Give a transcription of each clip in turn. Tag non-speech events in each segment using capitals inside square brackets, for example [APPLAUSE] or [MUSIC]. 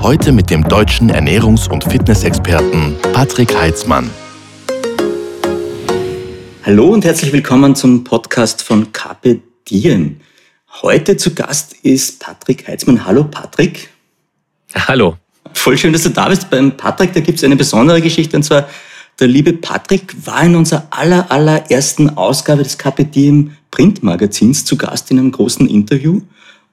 Heute mit dem deutschen Ernährungs- und Fitnessexperten Patrick Heitzmann. Hallo und herzlich willkommen zum Podcast von Carpe Diem. Heute zu Gast ist Patrick Heitzmann. Hallo Patrick. Hallo. Voll schön, dass du da bist. Beim Patrick, da gibt es eine besondere Geschichte und zwar der liebe Patrick war in unserer aller, allerersten Ausgabe des Carpe Diem Printmagazins zu Gast in einem großen Interview.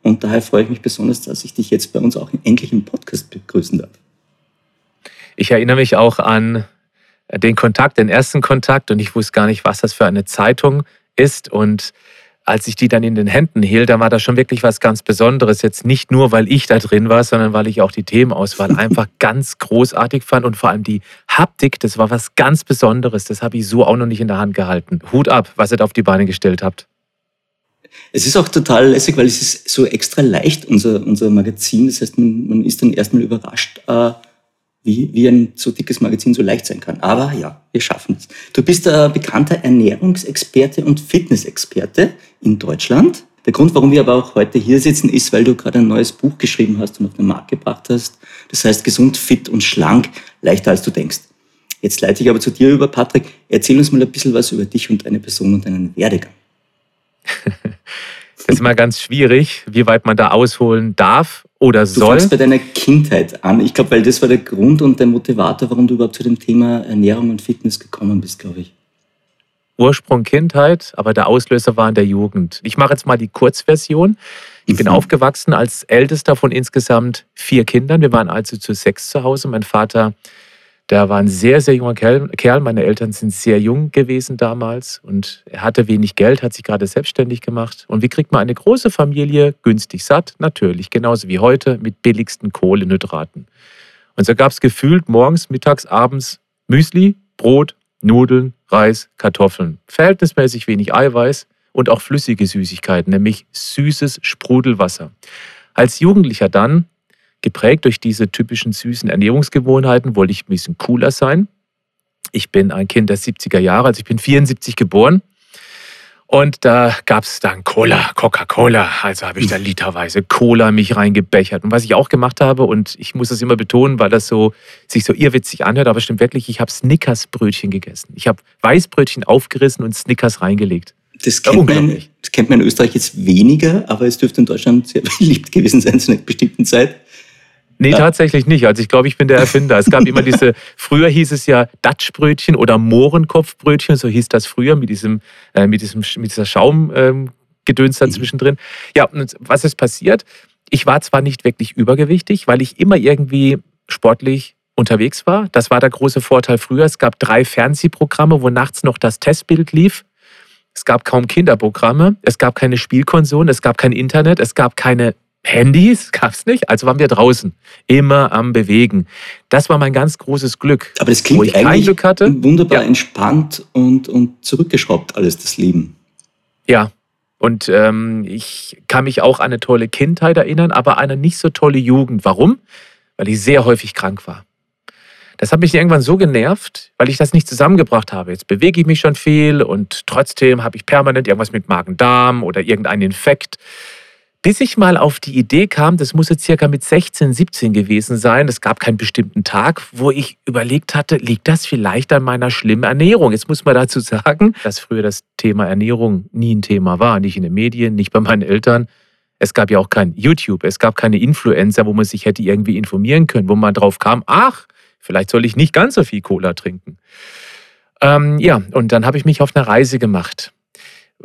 Und daher freue ich mich besonders, dass ich dich jetzt bei uns auch endlich im Podcast begrüßen darf. Ich erinnere mich auch an den Kontakt, den ersten Kontakt und ich wusste gar nicht, was das für eine Zeitung ist und als ich die dann in den Händen hielt, da war das schon wirklich was ganz Besonderes. Jetzt nicht nur, weil ich da drin war, sondern weil ich auch die Themenauswahl [LAUGHS] einfach ganz großartig fand und vor allem die Haptik, das war was ganz Besonderes. Das habe ich so auch noch nicht in der Hand gehalten. Hut ab, was ihr da auf die Beine gestellt habt. Es ist auch total lässig, weil es ist so extra leicht, unser, unser Magazin. Das heißt, man, man ist dann erstmal überrascht, äh, wie, wie ein so dickes Magazin so leicht sein kann. Aber ja, wir schaffen es. Du bist ein bekannter Ernährungsexperte und Fitnessexperte in Deutschland. Der Grund, warum wir aber auch heute hier sitzen, ist, weil du gerade ein neues Buch geschrieben hast und auf den Markt gebracht hast. Das heißt gesund, fit und schlank, leichter als du denkst. Jetzt leite ich aber zu dir über, Patrick. Erzähl uns mal ein bisschen was über dich und deine Person und deinen Werdegang. [LAUGHS] Ist immer ganz schwierig, wie weit man da ausholen darf oder soll. Du fängst bei deiner Kindheit an. Ich glaube, weil das war der Grund und der Motivator, warum du überhaupt zu dem Thema Ernährung und Fitness gekommen bist, glaube ich. Ursprung Kindheit, aber der Auslöser war in der Jugend. Ich mache jetzt mal die Kurzversion. Ich bin mhm. aufgewachsen als ältester von insgesamt vier Kindern. Wir waren also zu sechs zu Hause. Mein Vater der war ein sehr, sehr junger Kerl. Meine Eltern sind sehr jung gewesen damals und er hatte wenig Geld, hat sich gerade selbstständig gemacht. Und wie kriegt man eine große Familie günstig satt? Natürlich, genauso wie heute mit billigsten Kohlenhydraten. Und so gab es gefühlt morgens, mittags, abends Müsli, Brot, Nudeln, Reis, Kartoffeln. Verhältnismäßig wenig Eiweiß und auch flüssige Süßigkeiten, nämlich süßes Sprudelwasser. Als Jugendlicher dann Geprägt durch diese typischen süßen Ernährungsgewohnheiten wollte ich ein bisschen cooler sein. Ich bin ein Kind der 70er Jahre, also ich bin 74 geboren. Und da gab es dann Cola, Coca-Cola. Also habe ich da literweise Cola mich reingebechert. Und was ich auch gemacht habe, und ich muss das immer betonen, weil das so sich so irrwitzig anhört, aber stimmt wirklich, ich habe Snickers-Brötchen gegessen. Ich habe Weißbrötchen aufgerissen und Snickers reingelegt. Das kennt, man, das kennt man in Österreich jetzt weniger, aber es dürfte in Deutschland sehr [LAUGHS] beliebt gewesen sein zu einer bestimmten Zeit. Nee, ja. tatsächlich nicht. Also ich glaube, ich bin der Erfinder. Es gab immer diese, [LAUGHS] früher hieß es ja Datschbrötchen oder Mohrenkopfbrötchen, so hieß das früher mit diesem, äh, mit diesem, mit dieser Schaumgedöns ähm, dazwischen drin. Ja, und was ist passiert? Ich war zwar nicht wirklich übergewichtig, weil ich immer irgendwie sportlich unterwegs war. Das war der große Vorteil früher. Es gab drei Fernsehprogramme, wo nachts noch das Testbild lief. Es gab kaum Kinderprogramme, es gab keine Spielkonsolen, es gab kein Internet, es gab keine Handys gab es nicht, also waren wir draußen, immer am Bewegen. Das war mein ganz großes Glück. Aber das klingt eigentlich Glück hatte, wunderbar ja. entspannt und, und zurückgeschraubt, alles das Leben. Ja, und ähm, ich kann mich auch an eine tolle Kindheit erinnern, aber eine nicht so tolle Jugend. Warum? Weil ich sehr häufig krank war. Das hat mich irgendwann so genervt, weil ich das nicht zusammengebracht habe. Jetzt bewege ich mich schon viel und trotzdem habe ich permanent irgendwas mit Magen-Darm oder irgendeinen Infekt. Bis ich mal auf die Idee kam, das muss jetzt circa mit 16, 17 gewesen sein, es gab keinen bestimmten Tag, wo ich überlegt hatte, liegt das vielleicht an meiner schlimmen Ernährung? Jetzt muss man dazu sagen, dass früher das Thema Ernährung nie ein Thema war, nicht in den Medien, nicht bei meinen Eltern. Es gab ja auch kein YouTube, es gab keine Influencer, wo man sich hätte irgendwie informieren können, wo man drauf kam, ach, vielleicht soll ich nicht ganz so viel Cola trinken. Ähm, ja, und dann habe ich mich auf eine Reise gemacht.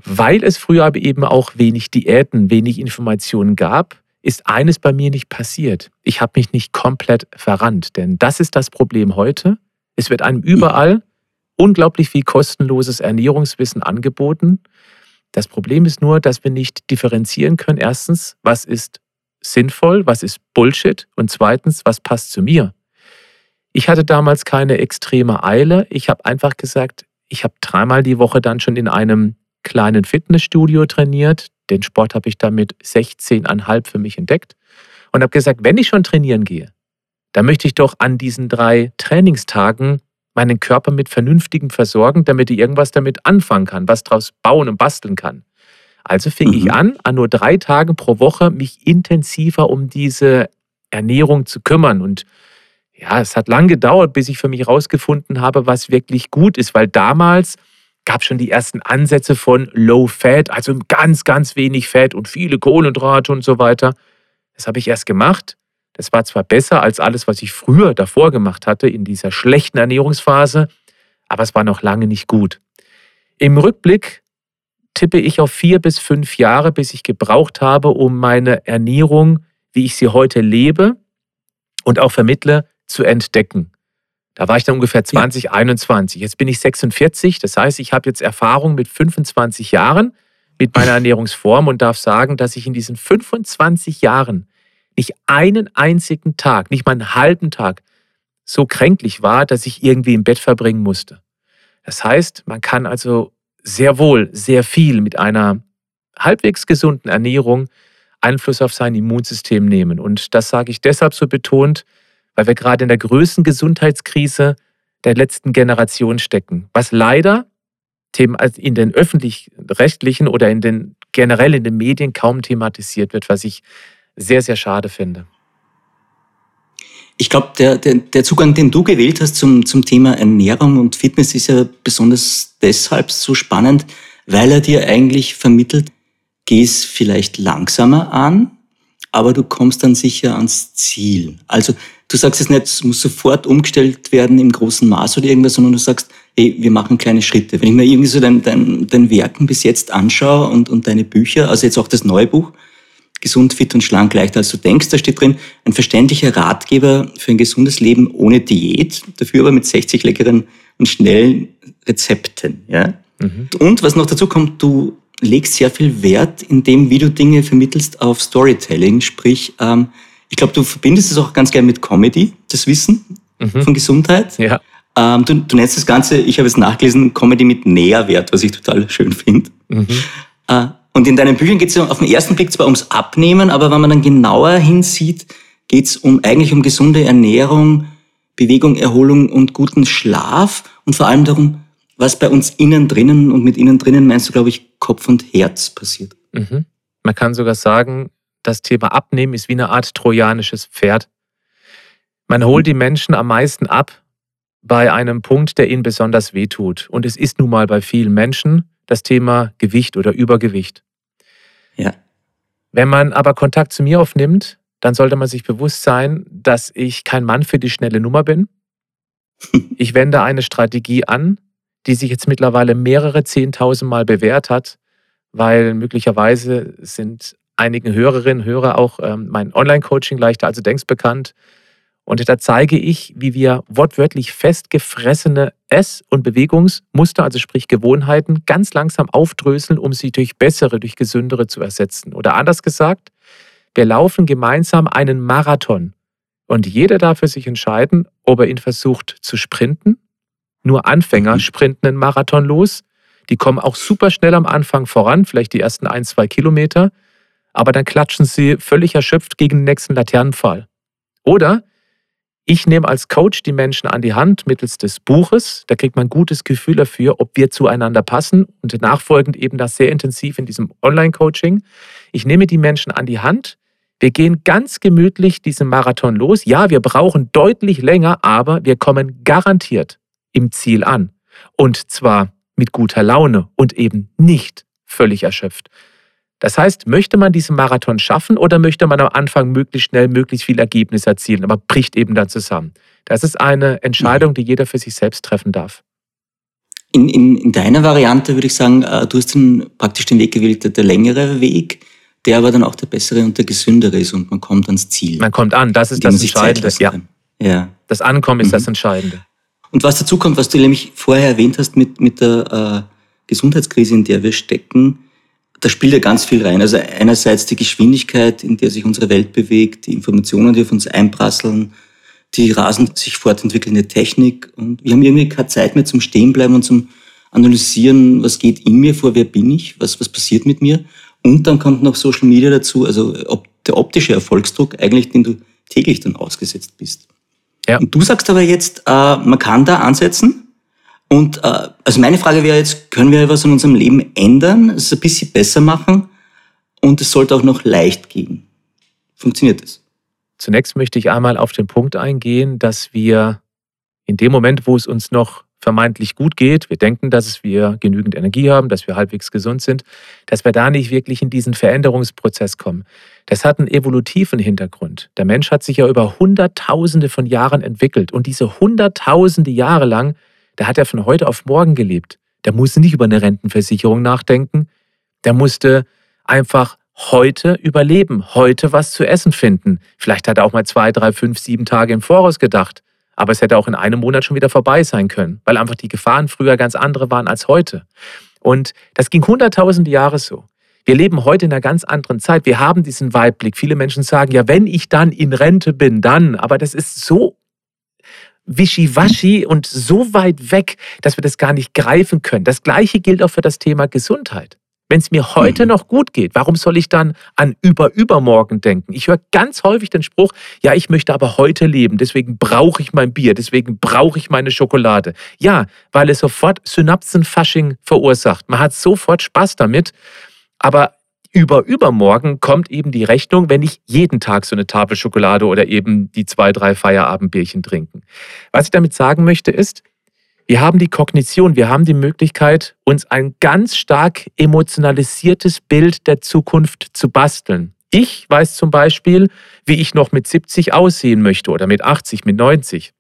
Weil es früher aber eben auch wenig Diäten, wenig Informationen gab, ist eines bei mir nicht passiert. Ich habe mich nicht komplett verrannt, denn das ist das Problem heute. Es wird einem überall unglaublich viel kostenloses Ernährungswissen angeboten. Das Problem ist nur, dass wir nicht differenzieren können. Erstens, was ist sinnvoll, was ist Bullshit und zweitens, was passt zu mir. Ich hatte damals keine extreme Eile. Ich habe einfach gesagt, ich habe dreimal die Woche dann schon in einem kleinen Fitnessstudio trainiert. Den Sport habe ich damit 16,5 für mich entdeckt und habe gesagt, wenn ich schon trainieren gehe, dann möchte ich doch an diesen drei Trainingstagen meinen Körper mit Vernünftigem versorgen, damit ich irgendwas damit anfangen kann, was draus bauen und basteln kann. Also fing mhm. ich an, an nur drei Tagen pro Woche mich intensiver um diese Ernährung zu kümmern. Und ja, es hat lang gedauert, bis ich für mich herausgefunden habe, was wirklich gut ist, weil damals gab schon die ersten Ansätze von Low Fat, also ganz, ganz wenig Fett und viele Kohlenhydrate und so weiter. Das habe ich erst gemacht. Das war zwar besser als alles, was ich früher davor gemacht hatte, in dieser schlechten Ernährungsphase, aber es war noch lange nicht gut. Im Rückblick tippe ich auf vier bis fünf Jahre, bis ich gebraucht habe, um meine Ernährung, wie ich sie heute lebe und auch vermittle, zu entdecken. Da war ich dann ungefähr 20, ja. 21. Jetzt bin ich 46. Das heißt, ich habe jetzt Erfahrung mit 25 Jahren mit meiner [LAUGHS] Ernährungsform und darf sagen, dass ich in diesen 25 Jahren nicht einen einzigen Tag, nicht mal einen halben Tag so kränklich war, dass ich irgendwie im Bett verbringen musste. Das heißt, man kann also sehr wohl sehr viel mit einer halbwegs gesunden Ernährung Einfluss auf sein Immunsystem nehmen. Und das sage ich deshalb so betont, weil wir gerade in der größten Gesundheitskrise der letzten Generation stecken, was leider in den öffentlich-rechtlichen oder in den generell in den Medien kaum thematisiert wird, was ich sehr, sehr schade finde. Ich glaube, der, der, der Zugang, den du gewählt hast zum, zum Thema Ernährung und Fitness, ist ja besonders deshalb so spannend, weil er dir eigentlich vermittelt, geh es vielleicht langsamer an, aber du kommst dann sicher ans Ziel. Also du sagst es nicht, es muss sofort umgestellt werden im großen Maß oder irgendwas, sondern du sagst, hey, wir machen kleine Schritte. Wenn ich mir irgendwie so dein, dein, dein Werken bis jetzt anschaue und, und deine Bücher, also jetzt auch das neue Buch, Gesund, fit und schlank leichter als du denkst, da steht drin, ein verständlicher Ratgeber für ein gesundes Leben ohne Diät, dafür aber mit 60 leckeren und schnellen Rezepten. Ja? Mhm. Und was noch dazu kommt, du legst sehr viel Wert in dem, wie du Dinge vermittelst auf Storytelling, sprich, ähm, ich glaube, du verbindest es auch ganz gern mit Comedy, das Wissen mhm. von Gesundheit. Ja. Ähm, du, du, nennst das Ganze, ich habe es nachgelesen, Comedy mit Nährwert, was ich total schön finde. Mhm. Äh, und in deinen Büchern geht es ja auf den ersten Blick zwar ums Abnehmen, aber wenn man dann genauer hinsieht, geht es um, eigentlich um gesunde Ernährung, Bewegung, Erholung und guten Schlaf und vor allem darum, was bei uns innen drinnen und mit innen drinnen meinst du, glaube ich, Kopf und Herz passiert. Mhm. Man kann sogar sagen, das Thema Abnehmen ist wie eine Art trojanisches Pferd. Man holt die Menschen am meisten ab bei einem Punkt, der ihnen besonders wehtut. Und es ist nun mal bei vielen Menschen das Thema Gewicht oder Übergewicht. Ja. Wenn man aber Kontakt zu mir aufnimmt, dann sollte man sich bewusst sein, dass ich kein Mann für die schnelle Nummer bin. [LAUGHS] Ich wende eine Strategie an, die sich jetzt mittlerweile mehrere Zehntausend Mal bewährt hat, weil möglicherweise sind einigen Hörerinnen und Hörer auch ähm, mein Online-Coaching leichter als du denkst bekannt. Und da zeige ich, wie wir wortwörtlich festgefressene Ess- und Bewegungsmuster, also sprich Gewohnheiten, ganz langsam aufdröseln, um sie durch bessere, durch gesündere zu ersetzen. Oder anders gesagt, wir laufen gemeinsam einen Marathon. Und jeder darf für sich entscheiden, ob er ihn versucht zu sprinten. Nur Anfänger mhm. sprinten einen Marathon los. Die kommen auch super schnell am Anfang voran, vielleicht die ersten ein, zwei Kilometer aber dann klatschen sie völlig erschöpft gegen den nächsten Laternenpfahl. Oder ich nehme als Coach die Menschen an die Hand mittels des Buches. Da kriegt man ein gutes Gefühl dafür, ob wir zueinander passen und nachfolgend eben das sehr intensiv in diesem Online-Coaching. Ich nehme die Menschen an die Hand. Wir gehen ganz gemütlich diesen Marathon los. Ja, wir brauchen deutlich länger, aber wir kommen garantiert im Ziel an. Und zwar mit guter Laune und eben nicht völlig erschöpft. Das heißt, möchte man diesen Marathon schaffen oder möchte man am Anfang möglichst schnell möglichst viel Ergebnis erzielen, aber bricht eben dann zusammen? Das ist eine Entscheidung, die jeder für sich selbst treffen darf. In, in, in deiner Variante würde ich sagen, äh, du hast den, praktisch den Weg gewählt, der, der längere Weg, der aber dann auch der bessere und der gesündere ist und man kommt ans Ziel. Man kommt an, das ist das Entscheidende. Ja. ja. Das Ankommen ist mhm. das Entscheidende. Und was dazu kommt, was du nämlich vorher erwähnt hast mit, mit der äh, Gesundheitskrise, in der wir stecken, da spielt ja ganz viel rein. Also einerseits die Geschwindigkeit, in der sich unsere Welt bewegt, die Informationen, die auf uns einprasseln, die rasend sich fortentwickelnde Technik und wir haben irgendwie keine Zeit mehr zum Stehenbleiben und zum Analysieren, was geht in mir vor, wer bin ich, was, was passiert mit mir. Und dann kommt noch Social Media dazu, also ob, der optische Erfolgsdruck eigentlich, den du täglich dann ausgesetzt bist. Ja. Und du sagst aber jetzt, äh, man kann da ansetzen. Und äh, also meine Frage wäre jetzt, können wir etwas in unserem Leben ändern, es ein bisschen besser machen und es sollte auch noch leicht gehen. Funktioniert das? Zunächst möchte ich einmal auf den Punkt eingehen, dass wir in dem Moment, wo es uns noch vermeintlich gut geht, wir denken, dass wir genügend Energie haben, dass wir halbwegs gesund sind, dass wir da nicht wirklich in diesen Veränderungsprozess kommen. Das hat einen evolutiven Hintergrund. Der Mensch hat sich ja über Hunderttausende von Jahren entwickelt und diese Hunderttausende Jahre lang, da hat er von heute auf morgen gelebt. Der musste nicht über eine Rentenversicherung nachdenken, der musste einfach heute überleben, heute was zu essen finden. Vielleicht hat er auch mal zwei, drei, fünf, sieben Tage im Voraus gedacht. Aber es hätte auch in einem Monat schon wieder vorbei sein können, weil einfach die Gefahren früher ganz andere waren als heute. Und das ging hunderttausende Jahre so. Wir leben heute in einer ganz anderen Zeit. Wir haben diesen Weitblick. Viele Menschen sagen, ja, wenn ich dann in Rente bin, dann. Aber das ist so wischiwaschi und so weit weg, dass wir das gar nicht greifen können. Das Gleiche gilt auch für das Thema Gesundheit. Wenn es mir heute mhm. noch gut geht, warum soll ich dann an über-übermorgen denken? Ich höre ganz häufig den Spruch, ja, ich möchte aber heute leben, deswegen brauche ich mein Bier, deswegen brauche ich meine Schokolade. Ja, weil es sofort Synapsenfasching verursacht. Man hat sofort Spaß damit, aber über übermorgen kommt eben die Rechnung, wenn ich jeden Tag so eine Tafel Schokolade oder eben die zwei, drei Feierabendbierchen trinken. Was ich damit sagen möchte ist, wir haben die Kognition, wir haben die Möglichkeit, uns ein ganz stark emotionalisiertes Bild der Zukunft zu basteln. Ich weiß zum Beispiel, wie ich noch mit 70 aussehen möchte oder mit 80, mit 90.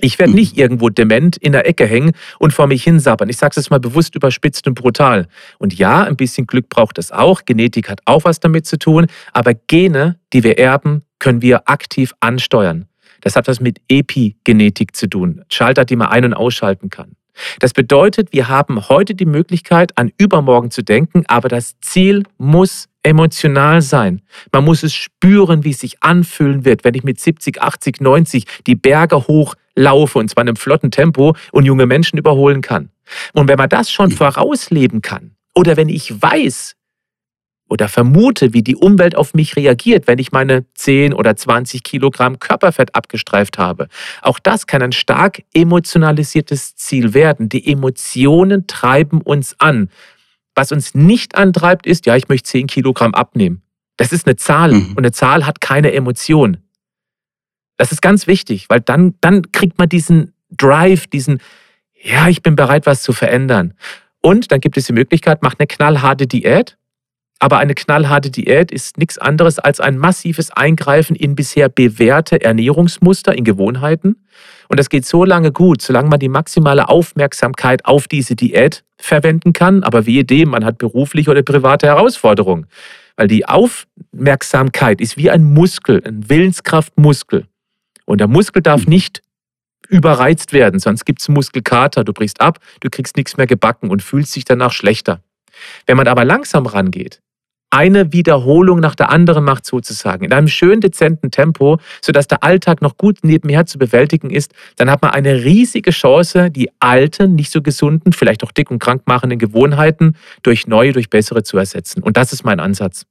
Ich werde nicht irgendwo dement in der Ecke hängen und vor mich hinsabbern. Ich sage es mal bewusst überspitzt und brutal. Und ja, ein bisschen Glück braucht es auch. Genetik hat auch was damit zu tun. Aber Gene, die wir erben, können wir aktiv ansteuern. Das hat was mit Epigenetik zu tun. Schalter, die man ein- und ausschalten kann. Das bedeutet, wir haben heute die Möglichkeit, an übermorgen zu denken, aber das Ziel muss emotional sein. Man muss es spüren, wie es sich anfühlen wird, wenn ich mit 70, 80, 90 die Berge hochlaufe und zwar in einem flotten Tempo und junge Menschen überholen kann. Und wenn man das schon vorausleben kann, oder wenn ich weiß, oder vermute, wie die Umwelt auf mich reagiert, wenn ich meine 10 oder 20 Kilogramm Körperfett abgestreift habe. Auch das kann ein stark emotionalisiertes Ziel werden. Die Emotionen treiben uns an. Was uns nicht antreibt, ist, ja, ich möchte 10 Kilogramm abnehmen. Das ist eine Zahl mhm. und eine Zahl hat keine Emotion. Das ist ganz wichtig, weil dann, dann kriegt man diesen Drive, diesen, ja, ich bin bereit, was zu verändern. Und dann gibt es die Möglichkeit, macht eine knallharte Diät aber eine knallharte Diät ist nichts anderes als ein massives Eingreifen in bisher bewährte Ernährungsmuster, in Gewohnheiten. Und das geht so lange gut, solange man die maximale Aufmerksamkeit auf diese Diät verwenden kann. Aber wie dem, man hat berufliche oder private Herausforderungen. Weil die Aufmerksamkeit ist wie ein Muskel, ein Willenskraftmuskel. Und der Muskel darf nicht überreizt werden, sonst gibt es Muskelkater. Du brichst ab, du kriegst nichts mehr gebacken und fühlst dich danach schlechter. Wenn man aber langsam rangeht, eine Wiederholung nach der anderen macht sozusagen, in einem schön dezenten Tempo, sodass der Alltag noch gut nebenher zu bewältigen ist, dann hat man eine riesige Chance, die alten, nicht so gesunden, vielleicht auch dick und krank machenden Gewohnheiten durch neue, durch bessere zu ersetzen. Und das ist mein Ansatz.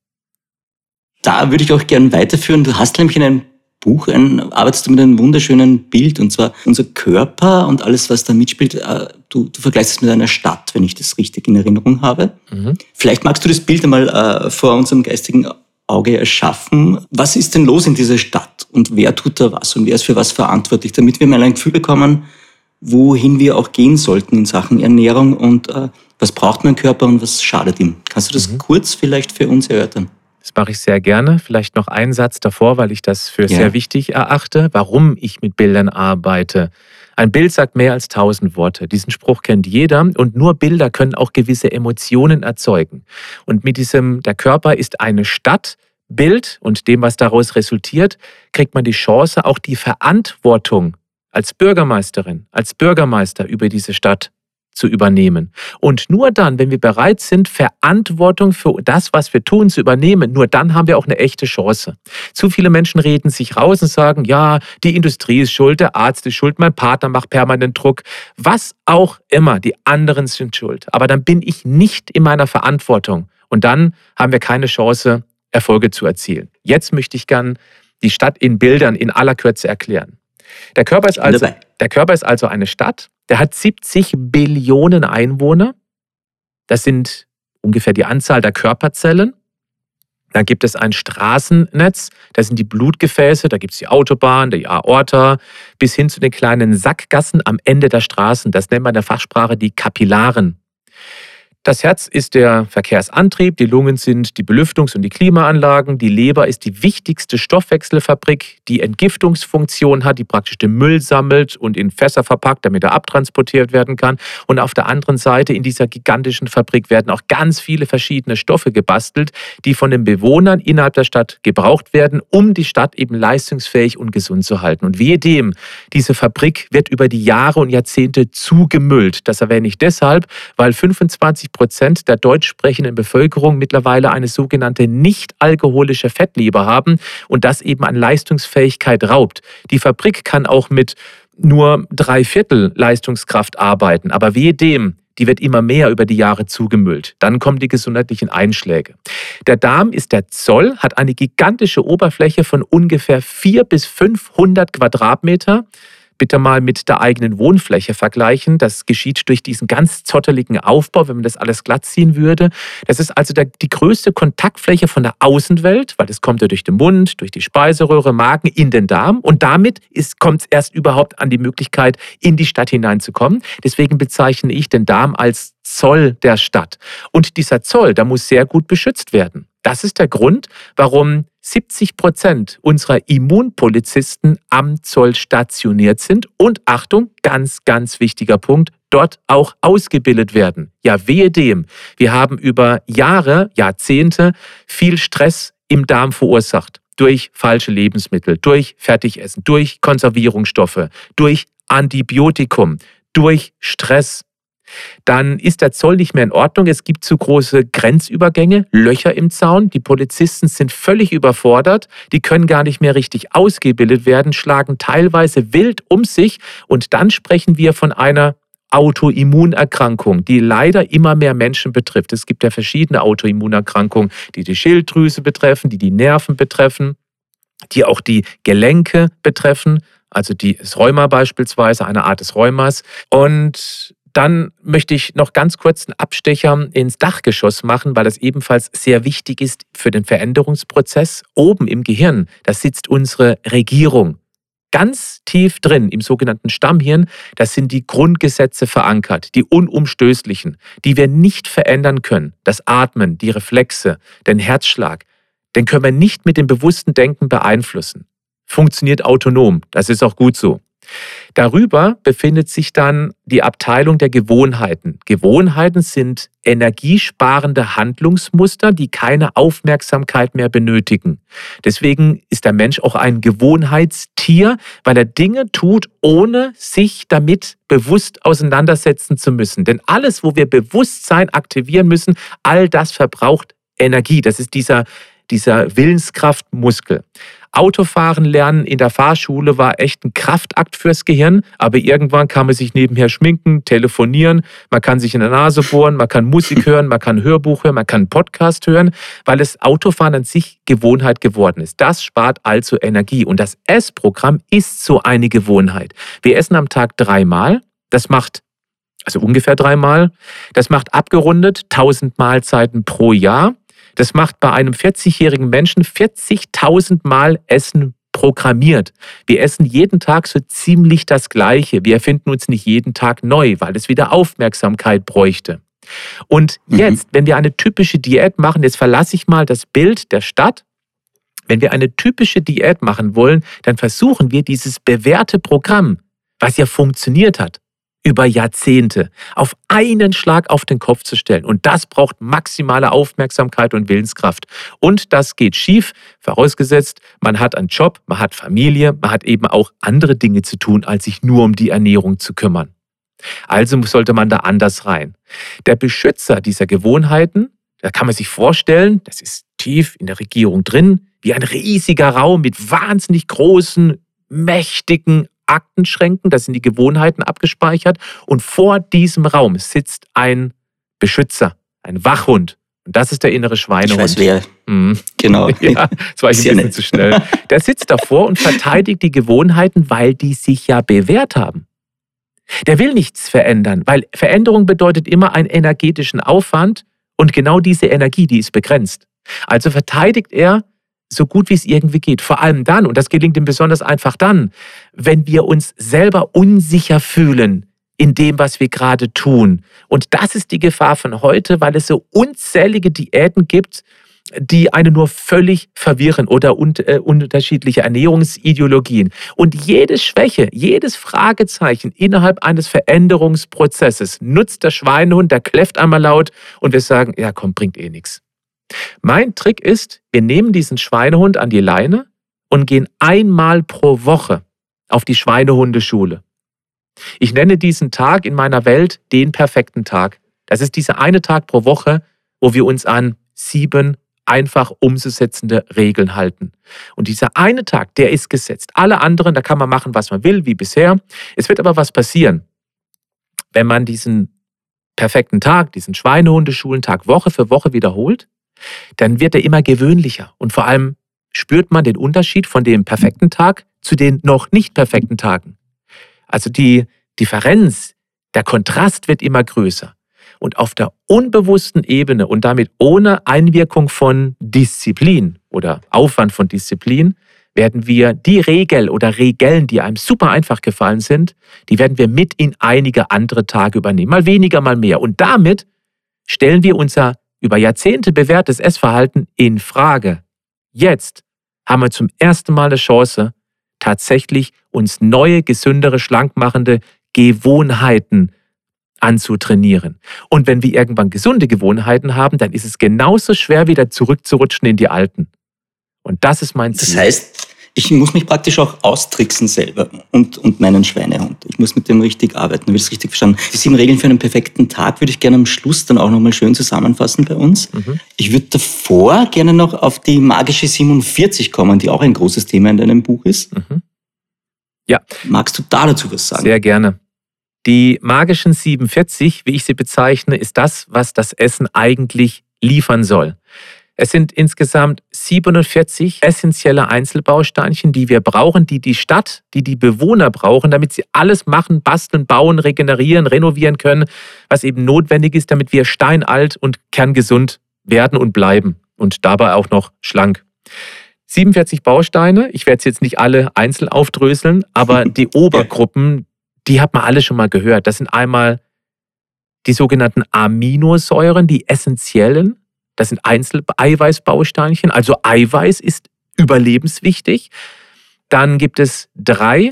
Da würde ich auch gerne weiterführen. Du hast nämlich in einem Buch ein, arbeitest du mit einem wunderschönen Bild und zwar unser Körper und alles, was da mitspielt. Äh, du, du vergleichst es mit einer Stadt, wenn ich das richtig in Erinnerung habe. Mhm. Vielleicht magst du das Bild einmal äh, vor unserem geistigen Auge erschaffen. Was ist denn los in dieser Stadt und wer tut da was und wer ist für was verantwortlich, damit wir mal ein Gefühl bekommen, wohin wir auch gehen sollten in Sachen Ernährung und äh, was braucht mein Körper und was schadet ihm. Kannst du das mhm. kurz vielleicht für uns erörtern? Das mache ich sehr gerne. Vielleicht noch einen Satz davor, weil ich das für ja. sehr wichtig erachte, warum ich mit Bildern arbeite. Ein Bild sagt mehr als tausend Worte. Diesen Spruch kennt jeder und nur Bilder können auch gewisse Emotionen erzeugen. Und mit diesem, der Körper ist eine Stadt, Bild und dem, was daraus resultiert, kriegt man die Chance, auch die Verantwortung als Bürgermeisterin, als Bürgermeister über diese Stadt zu übernehmen. Und nur dann, wenn wir bereit sind, Verantwortung für das, was wir tun, zu übernehmen, nur dann haben wir auch eine echte Chance. Zu viele Menschen reden sich raus und sagen, ja, die Industrie ist schuld, der Arzt ist schuld, mein Partner macht permanent Druck, was auch immer, die anderen sind schuld. Aber dann bin ich nicht in meiner Verantwortung. Und dann haben wir keine Chance, Erfolge zu erzielen. Jetzt möchte ich gern die Stadt in Bildern in aller Kürze erklären. Der Körper ist also, der Körper ist also eine Stadt, der hat 70 Billionen Einwohner. Das sind ungefähr die Anzahl der Körperzellen. Dann gibt es ein Straßennetz, das sind die Blutgefäße, da gibt es die Autobahn, die Aorta, bis hin zu den kleinen Sackgassen am Ende der Straßen. Das nennt man in der Fachsprache die Kapillaren. Das Herz ist der Verkehrsantrieb, die Lungen sind die Belüftungs- und die Klimaanlagen, die Leber ist die wichtigste Stoffwechselfabrik, die Entgiftungsfunktion hat, die praktisch den Müll sammelt und in Fässer verpackt, damit er abtransportiert werden kann. Und auf der anderen Seite in dieser gigantischen Fabrik werden auch ganz viele verschiedene Stoffe gebastelt, die von den Bewohnern innerhalb der Stadt gebraucht werden, um die Stadt eben leistungsfähig und gesund zu halten. Und wehe dem, diese Fabrik wird über die Jahre und Jahrzehnte zugemüllt. Das erwähne ich deshalb, weil 25 30 Prozent der deutsch sprechenden Bevölkerung mittlerweile eine sogenannte nicht alkoholische Fettleber haben und das eben an Leistungsfähigkeit raubt. Die Fabrik kann auch mit nur drei Viertel Leistungskraft arbeiten, aber wehe dem, die wird immer mehr über die Jahre zugemüllt. Dann kommen die gesundheitlichen Einschläge. Der Darm ist der Zoll, hat eine gigantische Oberfläche von ungefähr 4 bis 500 Quadratmeter bitte mal mit der eigenen Wohnfläche vergleichen. Das geschieht durch diesen ganz zotteligen Aufbau, wenn man das alles glatt ziehen würde. Das ist also der, die größte Kontaktfläche von der Außenwelt, weil das kommt ja durch den Mund, durch die Speiseröhre, Magen in den Darm und damit kommt es erst überhaupt an die Möglichkeit, in die Stadt hineinzukommen. Deswegen bezeichne ich den Darm als Zoll der Stadt. Und dieser Zoll, der muss sehr gut beschützt werden. Das ist der Grund, warum 70 Prozent unserer Immunpolizisten am Zoll stationiert sind und Achtung, ganz, ganz wichtiger Punkt, dort auch ausgebildet werden. Ja, wehe dem. Wir haben über Jahre, Jahrzehnte viel Stress im Darm verursacht. Durch falsche Lebensmittel, durch Fertigessen, durch Konservierungsstoffe, durch Antibiotikum, durch Stress, dann ist der Zoll nicht mehr in Ordnung. Es gibt zu große Grenzübergänge, Löcher im Zaun. Die Polizisten sind völlig überfordert. Die können gar nicht mehr richtig ausgebildet werden, schlagen teilweise wild um sich. Und dann sprechen wir von einer Autoimmunerkrankung, die leider immer mehr Menschen betrifft. Es gibt ja verschiedene Autoimmunerkrankungen, die die Schilddrüse betreffen, die die Nerven betreffen, die auch die Gelenke betreffen, also die, das Rheuma beispielsweise, eine Art des Rheumas. Und dann möchte ich noch ganz kurz einen Abstecher ins Dachgeschoss machen, weil das ebenfalls sehr wichtig ist für den Veränderungsprozess. Oben im Gehirn, da sitzt unsere Regierung. Ganz tief drin im sogenannten Stammhirn, das sind die Grundgesetze verankert, die unumstößlichen, die wir nicht verändern können. Das Atmen, die Reflexe, den Herzschlag, den können wir nicht mit dem bewussten Denken beeinflussen. Funktioniert autonom, das ist auch gut so. Darüber befindet sich dann die Abteilung der Gewohnheiten. Gewohnheiten sind energiesparende Handlungsmuster, die keine Aufmerksamkeit mehr benötigen. Deswegen ist der Mensch auch ein Gewohnheitstier, weil er Dinge tut, ohne sich damit bewusst auseinandersetzen zu müssen. Denn alles, wo wir Bewusstsein aktivieren müssen, all das verbraucht Energie. Das ist dieser, dieser Willenskraftmuskel. Autofahren lernen in der Fahrschule war echt ein Kraftakt fürs Gehirn, aber irgendwann kann man sich nebenher schminken, telefonieren, man kann sich in der Nase bohren, man kann Musik [LAUGHS] hören, man kann Hörbuch hören, man kann Podcast hören, weil das Autofahren an sich Gewohnheit geworden ist. Das spart also Energie und das Essprogramm ist so eine Gewohnheit. Wir essen am Tag dreimal, das macht also ungefähr dreimal. Das macht abgerundet 1000 Mahlzeiten pro Jahr. Das macht bei einem 40-jährigen Menschen 40.000 Mal Essen programmiert. Wir essen jeden Tag so ziemlich das Gleiche. Wir erfinden uns nicht jeden Tag neu, weil es wieder Aufmerksamkeit bräuchte. Und mhm. jetzt, mhm. wenn wir eine typische Diät machen, jetzt verlasse ich mal das Bild der Stadt. Wenn wir eine typische Diät machen wollen, dann versuchen wir dieses bewährte Programm, was ja funktioniert hat, über Jahrzehnte auf einen Schlag auf den Kopf zu stellen. Und das braucht maximale Aufmerksamkeit und Willenskraft. Und das geht schief, vorausgesetzt, man hat einen Job, man hat Familie, man hat eben auch andere Dinge zu tun, als sich nur um die Ernährung zu kümmern. Also sollte man da anders rein. Der Beschützer dieser Gewohnheiten, da kann man sich vorstellen, das ist tief in der Regierung drin, wie ein riesiger Raum mit wahnsinnig großen, mächtigen Aktenschränken, da sind die Gewohnheiten abgespeichert und vor diesem Raum sitzt ein Beschützer, ein Wachhund. Und das ist der innere Schweinehund. Ich weiß wer. Mhm. Genau. [LAUGHS] Ja, das war ich ein bisschen zu schnell. Der sitzt davor und verteidigt die Gewohnheiten, weil die sich ja bewährt haben. Der will nichts verändern, weil Veränderung bedeutet immer einen energetischen Aufwand und genau diese Energie, die ist begrenzt. Also verteidigt er so gut wie es irgendwie geht. Vor allem dann, und das gelingt ihm besonders einfach dann, wenn wir uns selber unsicher fühlen in dem, was wir gerade tun. Und das ist die Gefahr von heute, weil es so unzählige Diäten gibt, die eine nur völlig verwirren oder un äh, unterschiedliche Ernährungsideologien. Und jede Schwäche, jedes Fragezeichen innerhalb eines Veränderungsprozesses nutzt der Schweinehund, der kläfft einmal laut und wir sagen, ja komm, bringt eh nichts. Mein Trick ist, wir nehmen diesen Schweinehund an die Leine und gehen einmal pro Woche auf die Schweinehundeschule. Ich nenne diesen Tag in meiner Welt den perfekten Tag. Das ist dieser eine Tag pro Woche, wo wir uns an sieben einfach umzusetzende Regeln halten. Und dieser eine Tag, der ist gesetzt. Alle anderen, da kann man machen, was man will, wie bisher. Es wird aber was passieren, wenn man diesen perfekten Tag, diesen Schweinehundeschulentag Woche für Woche wiederholt, dann wird er immer gewöhnlicher. Und vor allem spürt man den Unterschied von dem perfekten Tag zu den noch nicht perfekten Tagen. Also die Differenz, der Kontrast wird immer größer. Und auf der unbewussten Ebene und damit ohne Einwirkung von Disziplin oder Aufwand von Disziplin werden wir die Regel oder Regeln, die einem super einfach gefallen sind, die werden wir mit in einige andere Tage übernehmen. Mal weniger, mal mehr. Und damit stellen wir unser über Jahrzehnte bewährtes Essverhalten in Frage. Jetzt haben wir zum ersten Mal eine Chance, tatsächlich uns neue, gesündere, schlankmachende Gewohnheiten anzutrainieren. Und wenn wir irgendwann gesunde Gewohnheiten haben, dann ist es genauso schwer, wieder zurückzurutschen in die alten. Und das ist mein Ziel. Das heißt, ich muss mich praktisch auch austricksen selber und, und meinen Schweinehund. Ich muss mit dem richtig arbeiten. Ich es richtig verstanden? Die sieben Regeln für einen perfekten Tag würde ich gerne am Schluss dann auch nochmal schön zusammenfassen bei uns. Mhm. Ich würde davor gerne noch auf die magische 47 kommen, die auch ein großes Thema in deinem Buch ist. Mhm. Ja. Magst du da dazu was sagen? Sehr gerne. Die magischen 47, wie ich sie bezeichne, ist das, was das Essen eigentlich liefern soll. Es sind insgesamt 47 essentielle Einzelbausteinchen, die wir brauchen, die die Stadt, die die Bewohner brauchen, damit sie alles machen, basteln, bauen, regenerieren, renovieren können, was eben notwendig ist, damit wir steinalt und kerngesund werden und bleiben und dabei auch noch schlank. 47 Bausteine, ich werde es jetzt nicht alle einzeln aufdröseln, aber [LAUGHS] die Obergruppen, die hat man alle schon mal gehört. Das sind einmal die sogenannten Aminosäuren, die essentiellen. Das sind Einzeleiweißbausteinchen. Also Eiweiß ist überlebenswichtig. Dann gibt es drei.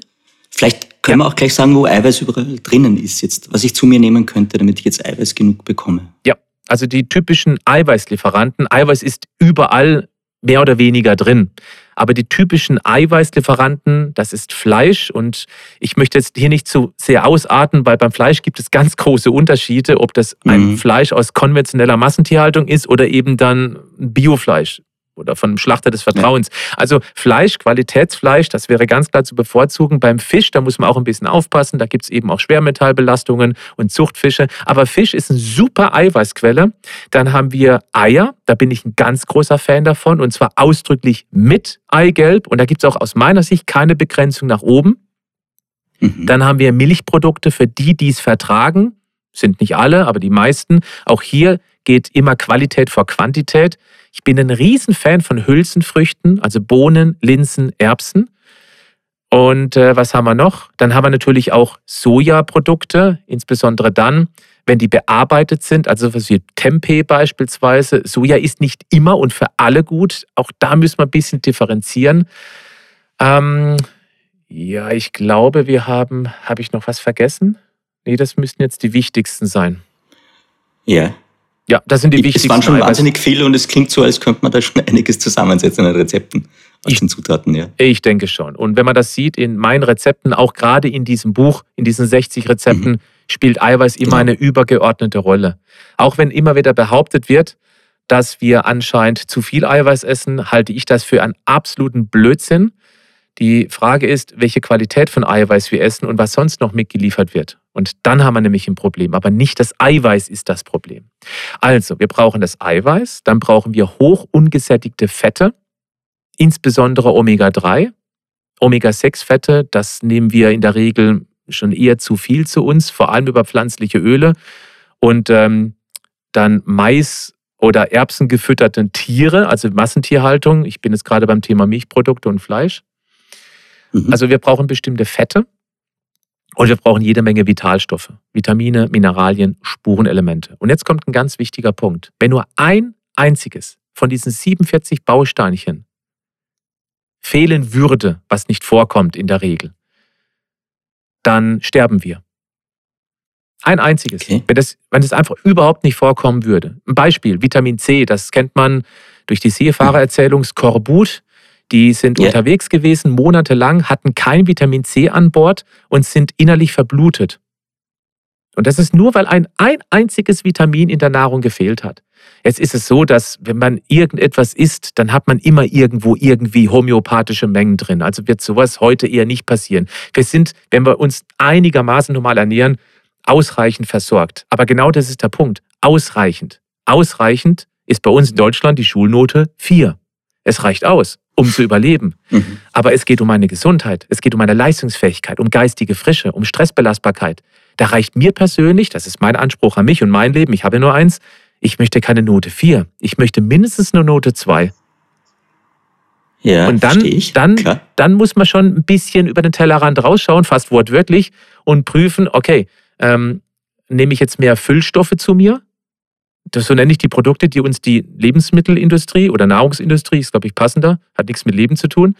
Vielleicht können ja. wir auch gleich sagen, wo Eiweiß überall drinnen ist jetzt, was ich zu mir nehmen könnte, damit ich jetzt Eiweiß genug bekomme. Ja, also die typischen Eiweißlieferanten. Eiweiß ist überall mehr oder weniger drin. Aber die typischen Eiweißlieferanten, das ist Fleisch. Und ich möchte jetzt hier nicht zu sehr ausarten, weil beim Fleisch gibt es ganz große Unterschiede, ob das ein mhm. Fleisch aus konventioneller Massentierhaltung ist oder eben dann Biofleisch oder von einem Schlachter des Vertrauens. Ja. Also Fleisch, Qualitätsfleisch, das wäre ganz klar zu bevorzugen. Beim Fisch, da muss man auch ein bisschen aufpassen. Da gibt es eben auch Schwermetallbelastungen und Zuchtfische. Aber Fisch ist eine super Eiweißquelle. Dann haben wir Eier. Da bin ich ein ganz großer Fan davon. Und zwar ausdrücklich mit Eigelb. Und da gibt es auch aus meiner Sicht keine Begrenzung nach oben. Mhm. Dann haben wir Milchprodukte für die, die es vertragen. Sind nicht alle, aber die meisten. Auch hier geht immer Qualität vor Quantität. Ich bin ein Riesenfan von Hülsenfrüchten, also Bohnen, Linsen, Erbsen. Und äh, was haben wir noch? Dann haben wir natürlich auch Sojaprodukte, insbesondere dann, wenn die bearbeitet sind, also was wie Tempeh beispielsweise. Soja ist nicht immer und für alle gut. Auch da müssen wir ein bisschen differenzieren. Ähm, ja, ich glaube, wir haben, habe ich noch was vergessen? Nee, das müssten jetzt die wichtigsten sein. Ja, ja, das sind die wichtigsten. Es waren schon Eiweiß. wahnsinnig viele und es klingt so, als könnte man da schon [LAUGHS] einiges zusammensetzen an Rezepten aus ich, den Zutaten. Ja. Ich denke schon. Und wenn man das sieht in meinen Rezepten, auch gerade in diesem Buch, in diesen 60 Rezepten, mhm. spielt Eiweiß immer Genau. eine übergeordnete Rolle. Auch wenn immer wieder behauptet wird, dass wir anscheinend zu viel Eiweiß essen, halte ich das für einen absoluten Blödsinn. Die Frage ist, welche Qualität von Eiweiß wir essen und was sonst noch mitgeliefert wird. Und dann haben wir nämlich ein Problem. Aber nicht das Eiweiß ist das Problem. Also, wir brauchen das Eiweiß, dann brauchen wir hoch ungesättigte Fette, insbesondere Omega-3. Omega-6-Fette, das nehmen wir in der Regel schon eher zu viel zu uns, vor allem über pflanzliche Öle. Und ähm, dann Mais- oder Erbsen gefütterte Tiere, also Massentierhaltung. Ich bin jetzt gerade beim Thema Milchprodukte und Fleisch. Mhm. Also wir brauchen bestimmte Fette und wir brauchen jede Menge Vitalstoffe, Vitamine, Mineralien, Spurenelemente. Und jetzt kommt ein ganz wichtiger Punkt. Wenn nur ein einziges von diesen 47 Bausteinchen fehlen würde, was nicht vorkommt in der Regel, dann sterben wir. Ein einziges. Okay. Wenn, das, wenn das einfach überhaupt nicht vorkommen würde. Ein Beispiel, Vitamin C, das kennt man durch die Seefahrererzählung Skorbut. Die sind Ja. unterwegs gewesen, monatelang, hatten kein Vitamin C an Bord und sind innerlich verblutet. Und das ist nur, weil ein, ein einziges Vitamin in der Nahrung gefehlt hat. Jetzt ist es so, dass wenn man irgendetwas isst, dann hat man immer irgendwo irgendwie homöopathische Mengen drin. Also wird sowas heute eher nicht passieren. Wir sind, wenn wir uns einigermaßen normal ernähren, ausreichend versorgt. Aber genau das ist der Punkt. Ausreichend. Ausreichend ist bei uns in Deutschland die Schulnote 4. Es reicht aus, um zu überleben. Mhm. Aber es geht um meine Gesundheit, es geht um meine Leistungsfähigkeit, um geistige Frische, um Stressbelastbarkeit. Da reicht mir persönlich, das ist mein Anspruch an mich und mein Leben, ich habe nur eins, ich möchte keine Note 4. Ich möchte mindestens eine Note 2. Ja, Und dann, dann, Klar. dann muss man schon ein bisschen über den Tellerrand rausschauen, fast wortwörtlich, und prüfen, okay, ähm, nehme ich jetzt mehr Füllstoffe zu mir? Das, so nenne ich die Produkte, die uns die Lebensmittelindustrie oder Nahrungsindustrie, ist glaube ich passender, hat nichts mit Leben zu tun,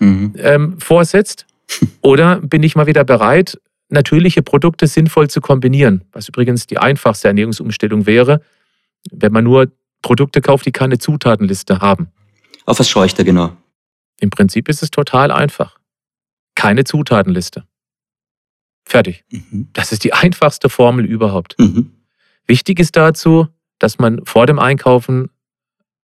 Mhm. ähm, vorsetzt? [LAUGHS] Oder bin ich mal wieder bereit, natürliche Produkte sinnvoll zu kombinieren? Was übrigens die einfachste Ernährungsumstellung wäre, wenn man nur Produkte kauft, die keine Zutatenliste haben. Auf was schaue ich da genau? Im Prinzip ist es total einfach. Keine Zutatenliste. Fertig. Mhm. Das ist die [LAUGHS] einfachste Formel überhaupt. Mhm. Wichtig ist dazu, dass man vor dem Einkaufen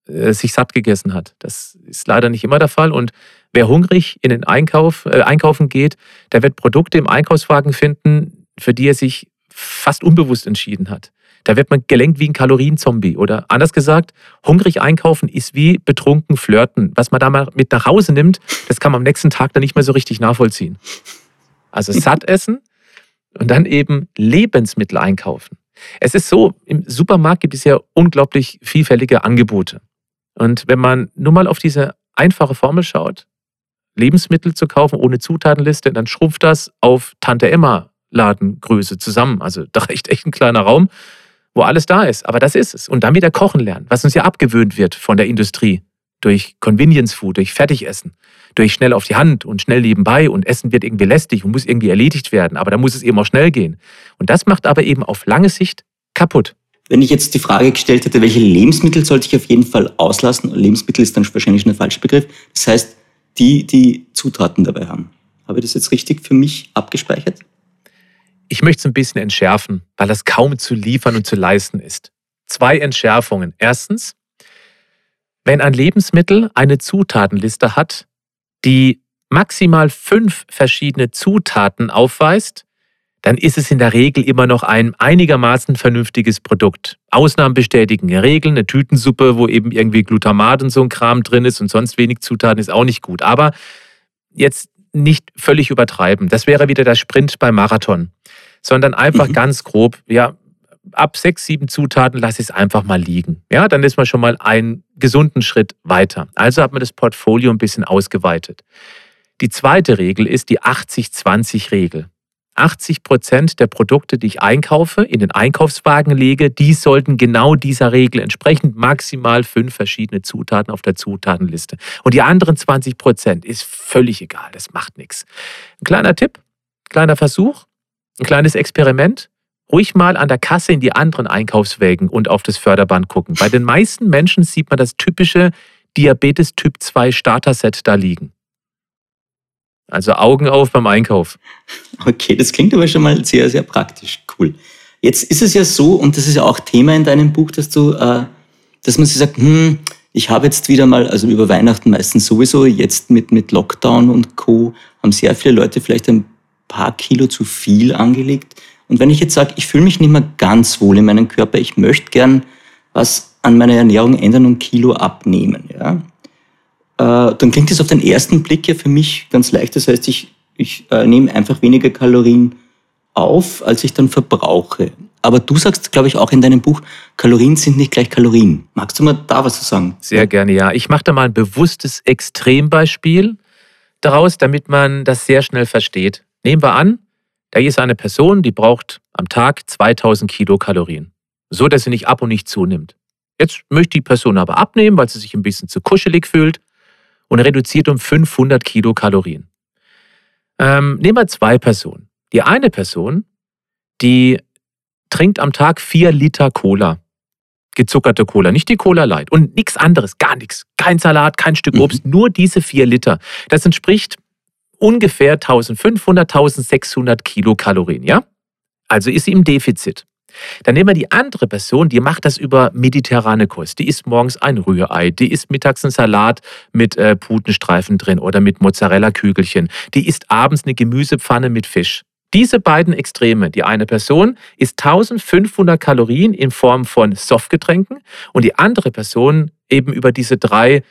äh, sich satt gegessen hat. Das ist leider nicht immer der Fall. Und wer hungrig in den Einkauf, äh, Einkaufen geht, der wird Produkte im Einkaufswagen finden, für die er sich fast unbewusst entschieden hat. Da wird man gelenkt wie ein Kalorienzombie. Oder anders gesagt, hungrig einkaufen ist wie betrunken flirten. Was man da mal mit nach Hause nimmt, das kann man am nächsten Tag dann nicht mehr so richtig nachvollziehen. Also satt essen und dann eben Lebensmittel einkaufen. Es ist so, im Supermarkt gibt es ja unglaublich vielfältige Angebote. Und wenn man nur mal auf diese einfache Formel schaut, Lebensmittel zu kaufen ohne Zutatenliste, dann schrumpft das auf Tante Emma Ladengröße zusammen. Also [LAUGHS] da reicht echt ein kleiner Raum, wo alles da ist. Aber das ist es. Und dann wieder kochen lernen, was uns ja abgewöhnt wird von der Industrie. Durch Convenience Food, durch Fertigessen, durch schnell auf die Hand und schnell nebenbei und Essen wird irgendwie lästig und muss irgendwie erledigt werden. Aber da muss es eben auch schnell gehen. Und das macht aber eben auf lange Sicht kaputt. Wenn ich jetzt die Frage gestellt hätte, welche Lebensmittel sollte ich auf jeden Fall auslassen? Lebensmittel ist dann wahrscheinlich ein falscher Begriff. Das heißt, die, die Zutaten dabei haben. Habe ich das jetzt richtig für mich abgespeichert? Ich möchte es ein bisschen entschärfen, weil das kaum zu liefern und zu leisten ist. Zwei Entschärfungen. Erstens, wenn ein Lebensmittel eine Zutatenliste hat, die maximal fünf verschiedene Zutaten aufweist, dann ist es in der Regel immer noch ein einigermaßen vernünftiges Produkt. Ausnahmen bestätigen Regeln. Eine Tütensuppe, wo eben irgendwie Glutamat und so ein Kram drin ist und sonst wenig Zutaten, ist auch nicht gut. Aber jetzt nicht völlig übertreiben. Das wäre wieder der Sprint beim Marathon. Sondern einfach Mhm. [LAUGHS] ganz grob, ja, ab sechs, sieben Zutaten lasse ich es einfach mal liegen. Ja, dann ist man schon mal einen gesunden Schritt weiter. Also hat man das Portfolio ein bisschen ausgeweitet. Die zweite Regel ist die 80-20-Regel. 80 Prozent der Produkte, die ich einkaufe, in den Einkaufswagen lege, die sollten genau dieser Regel entsprechen. Maximal fünf verschiedene Zutaten auf der Zutatenliste. Und die anderen 20 Prozent ist völlig egal. Das macht nichts. Ein kleiner Tipp, kleiner Versuch, ein kleines Experiment. Ruhig mal an der Kasse in die anderen Einkaufswägen und auf das Förderband gucken. Bei den meisten Menschen sieht man das typische Diabetes Typ 2 Starter-Set da liegen. Also Augen auf beim Einkauf. Okay, das klingt aber schon mal sehr, sehr praktisch. Cool. Jetzt ist es ja so, und das ist ja auch Thema in deinem Buch, dass du, äh, dass man sich sagt, hm, ich habe jetzt wieder mal, also über Weihnachten meistens sowieso, jetzt mit, mit Lockdown und Co. haben sehr viele Leute vielleicht ein paar Kilo zu viel angelegt. Und wenn ich jetzt sage, ich fühle mich nicht mehr ganz wohl in meinem Körper, ich möchte gern was an meiner Ernährung ändern und Kilo abnehmen, ja, äh, dann klingt das auf den ersten Blick ja für mich ganz leicht. Das heißt, ich, ich äh, nehme einfach weniger Kalorien auf, als ich dann verbrauche. Aber du sagst, glaube ich, auch in deinem Buch, Kalorien sind nicht gleich Kalorien. Magst du mal da was zu sagen? Sehr gerne, ja. Ich mache da mal ein bewusstes Extrembeispiel daraus, damit man das sehr schnell versteht. Nehmen wir an, da ist eine Person, die braucht am Tag 2000 Kilokalorien. So, dass sie nicht ab und nicht zunimmt. Jetzt möchte die Person aber abnehmen, weil sie sich ein bisschen zu kuschelig fühlt und reduziert um 500 Kilokalorien. Ähm, nehmen wir zwei Personen. Die eine Person, die trinkt am Tag vier Liter Cola. Gezuckerte Cola, nicht die Cola Light. Und nichts anderes, gar nichts. Kein Salat, kein Stück Obst, mhm. nur diese vier Liter. Das entspricht ungefähr 1500, 1600 Kilokalorien, ja? Also ist sie im Defizit. Dann nehmen wir die andere Person, die macht das über mediterrane Kost. Die isst morgens ein Rührei, die isst mittags einen Salat mit äh, Putenstreifen drin oder mit Mozzarella-Kügelchen. Die isst abends eine Gemüsepfanne mit Fisch. Diese beiden Extreme, die eine Person isst 1500 Kalorien in Form von Softgetränken und die andere Person eben über diese drei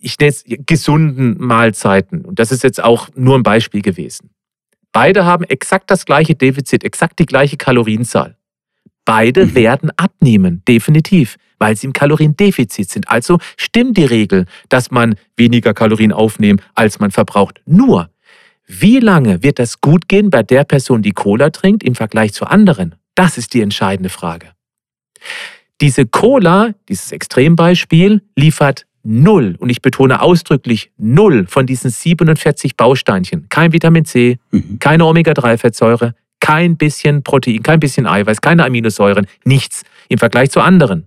ich nenne es gesunden Mahlzeiten. Und das ist jetzt auch nur ein Beispiel gewesen. Beide haben exakt das gleiche Defizit, exakt die gleiche Kalorienzahl. Beide mhm. werden abnehmen, definitiv, weil sie im Kaloriendefizit sind. Also stimmt die Regel, dass man weniger Kalorien aufnehmen, als man verbraucht. Nur, wie lange wird das gut gehen bei der Person, die Cola trinkt, im Vergleich zu anderen? Das ist die entscheidende Frage. Diese Cola, dieses Extrembeispiel, liefert null, und ich betone ausdrücklich null von diesen 47 Bausteinchen. Kein Vitamin C, mhm. keine Omega-3-Fettsäure, kein bisschen Protein, kein bisschen Eiweiß, keine Aminosäuren, nichts im Vergleich zu anderen.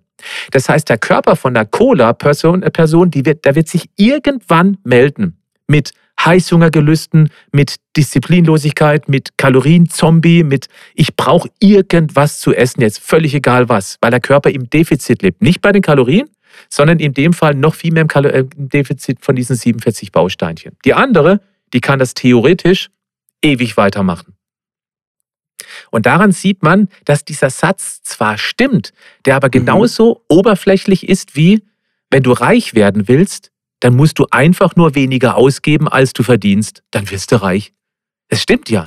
Das heißt, der Körper von der Cola-Person, äh, Person, die wird, der wird sich irgendwann melden mit Heißhungergelüsten, mit Disziplinlosigkeit, mit Kalorienzombie, mit ich brauche irgendwas zu essen jetzt, völlig egal was, weil der Körper im Defizit lebt. Nicht bei den Kalorien, sondern in dem Fall noch viel mehr im, äh, Defizit von diesen 47 Bausteinchen. Die andere, die kann das theoretisch ewig weitermachen. Und daran sieht man, dass dieser Satz zwar stimmt, der aber mhm. genauso mhm. oberflächlich ist wie, wenn du reich werden willst, dann musst du einfach nur weniger ausgeben, als du verdienst, dann wirst du reich. Es stimmt ja.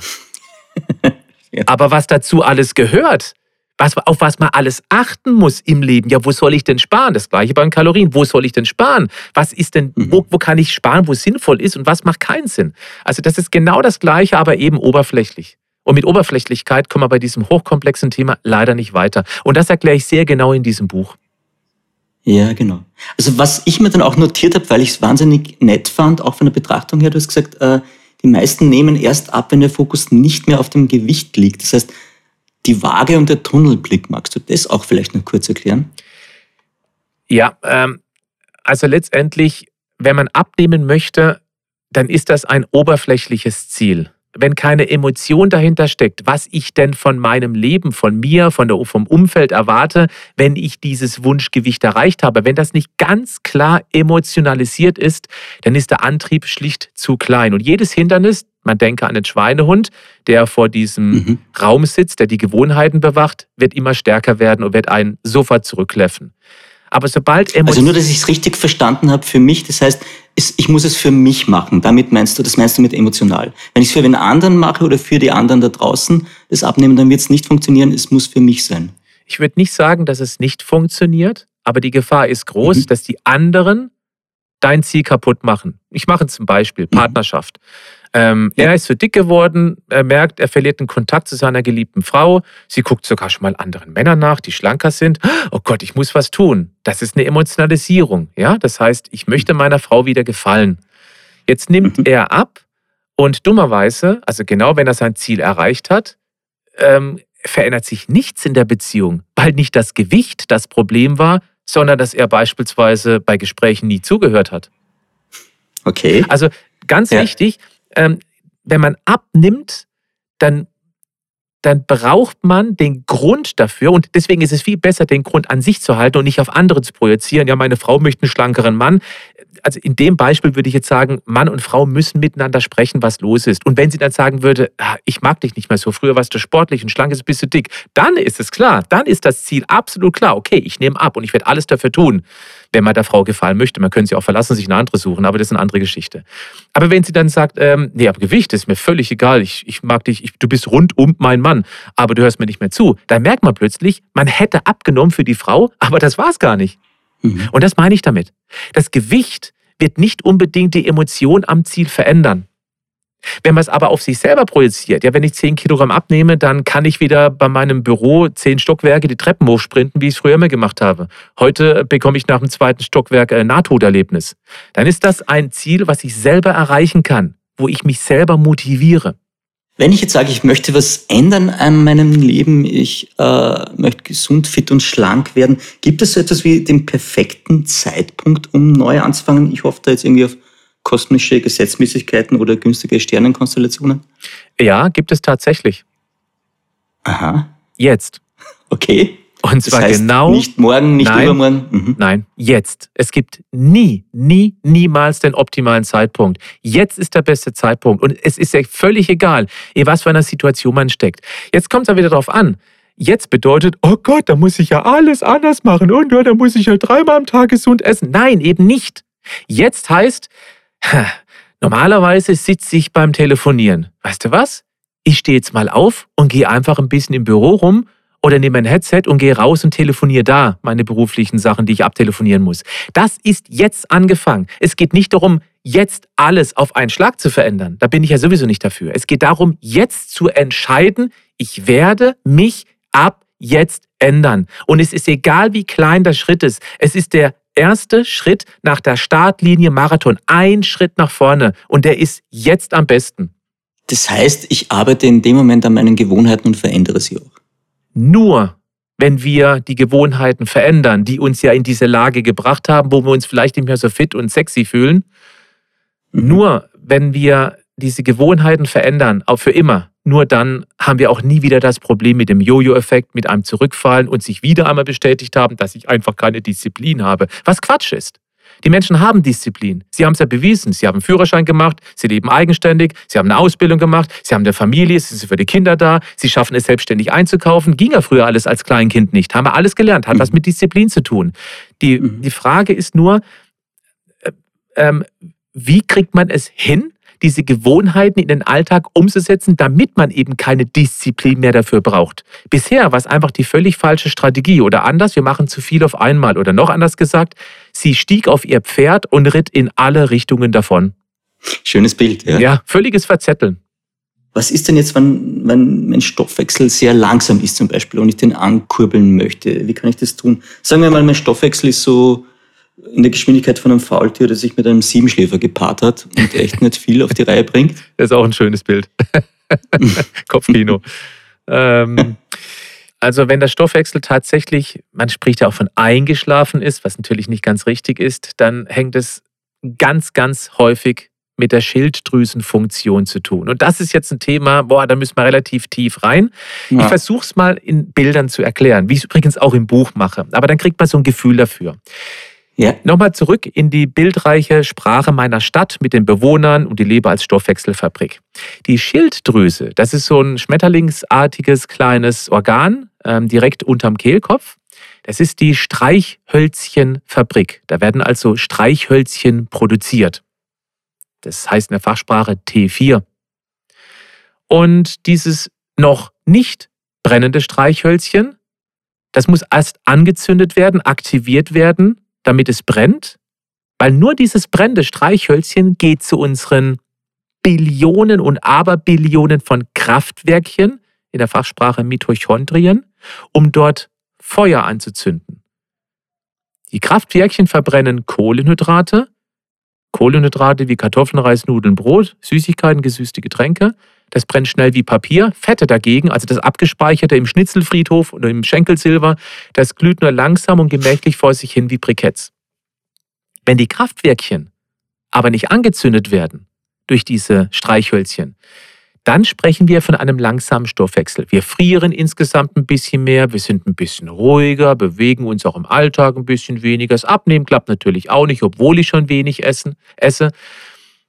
[LAUGHS] ja. Aber was dazu alles gehört, was, auf was man alles achten muss im Leben. Ja, wo soll ich denn sparen? Das gleiche beim Kalorien. Wo soll ich denn sparen? Was ist denn, mhm. wo, wo kann ich sparen, wo es sinnvoll ist und was macht keinen Sinn? Also das ist genau das Gleiche, aber eben oberflächlich. Und mit Oberflächlichkeit kommen wir bei diesem hochkomplexen Thema leider nicht weiter. Und das erkläre ich sehr genau in diesem Buch. Ja, genau. Also was ich mir dann auch notiert habe, weil ich es wahnsinnig nett fand, auch von der Betrachtung her, du hast gesagt, äh, die meisten nehmen erst ab, wenn der Fokus nicht mehr auf dem Gewicht liegt. Das heißt, die Waage und der Tunnelblick, magst du das auch vielleicht noch kurz erklären? Ja, ähm, also letztendlich, wenn man abnehmen möchte, dann ist das ein oberflächliches Ziel. Wenn keine Emotion dahinter steckt, was ich denn von meinem Leben, von mir, von der, vom Umfeld erwarte, wenn ich dieses Wunschgewicht erreicht habe, wenn das nicht ganz klar emotionalisiert ist, dann ist der Antrieb schlicht zu klein. Und jedes Hindernis, man denke an den Schweinehund, der vor diesem mhm. Raum sitzt, der die Gewohnheiten bewacht, wird immer stärker werden und wird einen sofort zurückkläffen. Aber sobald Emotionen. Also nur, dass ich es richtig verstanden habe für mich, das heißt, ich muss es für mich machen. Damit meinst du, das meinst du mit emotional. Wenn ich es für einen anderen mache oder für die anderen da draußen, das Abnehmen, dann wird es nicht funktionieren, es muss für mich sein. Ich würde nicht sagen, dass es nicht funktioniert, aber die Gefahr ist groß, mhm. dass die anderen dein Ziel kaputt machen. Ich mache zum Beispiel mhm. Ähm, ja. Er ist so dick geworden, er merkt, er verliert den Kontakt zu seiner geliebten Frau. Sie guckt sogar schon mal anderen Männern nach, die schlanker sind. Oh Gott, ich muss was tun. Das ist eine Emotionalisierung. Ja? Das heißt, ich möchte meiner Frau wieder gefallen. Jetzt nimmt mhm. er ab und dummerweise, also genau wenn er sein Ziel erreicht hat, ähm, verändert sich nichts in der Beziehung, weil nicht das Gewicht das Problem war, sondern dass er beispielsweise bei Gesprächen nie zugehört hat. Okay. Also ganz ja. wichtig, ähm, wenn man abnimmt, dann dann braucht man den Grund dafür und deswegen ist es viel besser, den Grund an sich zu halten und nicht auf andere zu projizieren. Ja, meine Frau möchte einen schlankeren Mann. Also in dem Beispiel würde ich jetzt sagen, Mann und Frau müssen miteinander sprechen, was los ist. Und wenn sie dann sagen würde, ah, ich mag dich nicht mehr so, früher warst du sportlich und schlank, jetzt bist du dick, dann ist es klar, dann ist das Ziel absolut klar. Okay, ich nehme ab und ich werde alles dafür tun wenn man der Frau gefallen möchte. Man könnte sie auch verlassen, sich eine andere suchen, aber das ist eine andere Geschichte. Aber wenn sie dann sagt, ähm, nee, aber Gewicht ist mir völlig egal, ich, ich mag dich, ich, du bist rundum mein Mann, aber du hörst mir nicht mehr zu, dann merkt man plötzlich, man hätte abgenommen für die Frau, aber das war es gar nicht. Mhm. Und das meine ich damit. Das Gewicht wird nicht unbedingt die Emotion am Ziel verändern. Wenn man es aber auf sich selber projiziert, ja, wenn ich 10 Kilogramm abnehme, dann kann ich wieder bei meinem Büro 10 Stockwerke die Treppen hochsprinten, wie ich es früher immer gemacht habe. Heute bekomme ich nach dem zweiten Stockwerk ein Nahtoderlebnis. Dann ist das ein Ziel, was ich selber erreichen kann, wo ich mich selber motiviere. Wenn ich jetzt sage, ich möchte was ändern an meinem Leben, ich äh, möchte gesund, fit und schlank werden, gibt es so etwas wie den perfekten Zeitpunkt, um neu anzufangen? Ich hoffe da jetzt irgendwie auf kosmische Gesetzmäßigkeiten oder günstige Sternenkonstellationen? Ja, gibt es tatsächlich. Aha. Jetzt. Okay. Und zwar das heißt genau. Nicht morgen, nicht nein, übermorgen. Mhm. Nein, jetzt. Es gibt nie, nie, niemals den optimalen Zeitpunkt. Jetzt ist der beste Zeitpunkt. Und es ist ja völlig egal, in was für einer Situation man steckt. Jetzt kommt es aber wieder darauf an. Jetzt bedeutet, oh Gott, da muss ich ja alles anders machen und da muss ich ja dreimal am Tag gesund essen. Nein, eben nicht. Jetzt heißt, Normalerweise sitze ich beim Telefonieren. Weißt du was? Ich stehe jetzt mal auf und gehe einfach ein bisschen im Büro rum oder nehme ein Headset und gehe raus und telefoniere da meine beruflichen Sachen, die ich abtelefonieren muss. Das ist jetzt angefangen. Es geht nicht darum, jetzt alles auf einen Schlag zu verändern. Da bin ich ja sowieso nicht dafür. Es geht darum, jetzt zu entscheiden, ich werde mich ab jetzt ändern. Und es ist egal, wie klein der Schritt ist. Es ist der erste Schritt nach der Startlinie Marathon. Ein Schritt nach vorne. Und der ist jetzt am besten. Das heißt, ich arbeite in dem Moment an meinen Gewohnheiten und verändere sie auch. Nur wenn wir die Gewohnheiten verändern, die uns ja in diese Lage gebracht haben, wo wir uns vielleicht nicht mehr so fit und sexy fühlen, mhm. nur wenn wir diese Gewohnheiten verändern, auch für immer, nur dann haben wir auch nie wieder das Problem mit dem Jojo-Effekt, mit einem Zurückfallen und sich wieder einmal bestätigt haben, dass ich einfach keine Disziplin habe. Was Quatsch ist. Die Menschen haben Disziplin. Sie haben es ja bewiesen. Sie haben einen Führerschein gemacht, sie leben eigenständig, sie haben eine Ausbildung gemacht, sie haben eine Familie, sie sind für die Kinder da, sie schaffen es selbstständig einzukaufen. Ging ja früher alles als Kleinkind nicht. Haben wir alles gelernt, hat mhm. was mit Disziplin zu tun. Die, mhm. die Frage ist nur, äh, ähm, wie kriegt man es hin, diese Gewohnheiten in den Alltag umzusetzen, damit man eben keine Disziplin mehr dafür braucht. Bisher war es einfach die völlig falsche Strategie oder anders, wir machen zu viel auf einmal oder noch anders gesagt, sie stieg auf ihr Pferd und ritt in alle Richtungen davon. Schönes Bild, ja. Ja, völliges Verzetteln. Was ist denn jetzt, wenn, wenn mein Stoffwechsel sehr langsam ist zum Beispiel und ich den ankurbeln möchte? Wie kann ich das tun? Sagen wir mal, mein Stoffwechsel ist so in der Geschwindigkeit von einem Faultier, das sich mit einem Siebenschläfer gepaart hat und echt nicht viel auf die Reihe bringt. [LAUGHS] Das ist auch ein schönes Bild. [LAUGHS] Kopfkino. ähm, also wenn der Stoffwechsel tatsächlich, man spricht ja auch von eingeschlafen ist, was natürlich nicht ganz richtig ist, dann hängt es ganz, ganz häufig mit der Schilddrüsenfunktion zu tun. Und das ist jetzt ein Thema, boah, da müssen wir relativ tief rein. Ja. Ich versuche es mal in Bildern zu erklären, wie ich es übrigens auch im Buch mache. Aber dann kriegt man so ein Gefühl dafür. Ja. Nochmal zurück in die bildreiche Sprache meiner Stadt mit den Bewohnern und die Lebe als Stoffwechselfabrik. Die Schilddrüse, das ist so ein schmetterlingsartiges kleines Organ ähm, direkt unterm Kehlkopf. Das ist die Streichhölzchenfabrik. Da werden also Streichhölzchen produziert. Das heißt in der Fachsprache T4. Und dieses noch nicht brennende Streichhölzchen, das muss erst angezündet werden, aktiviert werden damit es brennt, weil nur dieses brennende Streichhölzchen geht zu unseren Billionen und Aberbillionen von Kraftwerkchen, in der Fachsprache Mitochondrien, um dort Feuer anzuzünden. Die Kraftwerkchen verbrennen Kohlenhydrate, Kohlenhydrate wie Kartoffeln, Reis, Nudeln, Brot, Süßigkeiten, gesüßte Getränke. Das brennt schnell wie Papier. Fette dagegen, also das Abgespeicherte im Schnitzelfriedhof oder im Schenkelsilber, das glüht nur langsam und gemächlich vor sich hin wie Briketts. Wenn die Kraftwerkchen aber nicht angezündet werden, durch diese Streichhölzchen, dann sprechen wir von einem langsamen Stoffwechsel. Wir frieren insgesamt ein bisschen mehr, wir sind ein bisschen ruhiger, bewegen uns auch im Alltag ein bisschen weniger. Das Abnehmen klappt natürlich auch nicht, obwohl ich schon wenig essen, esse.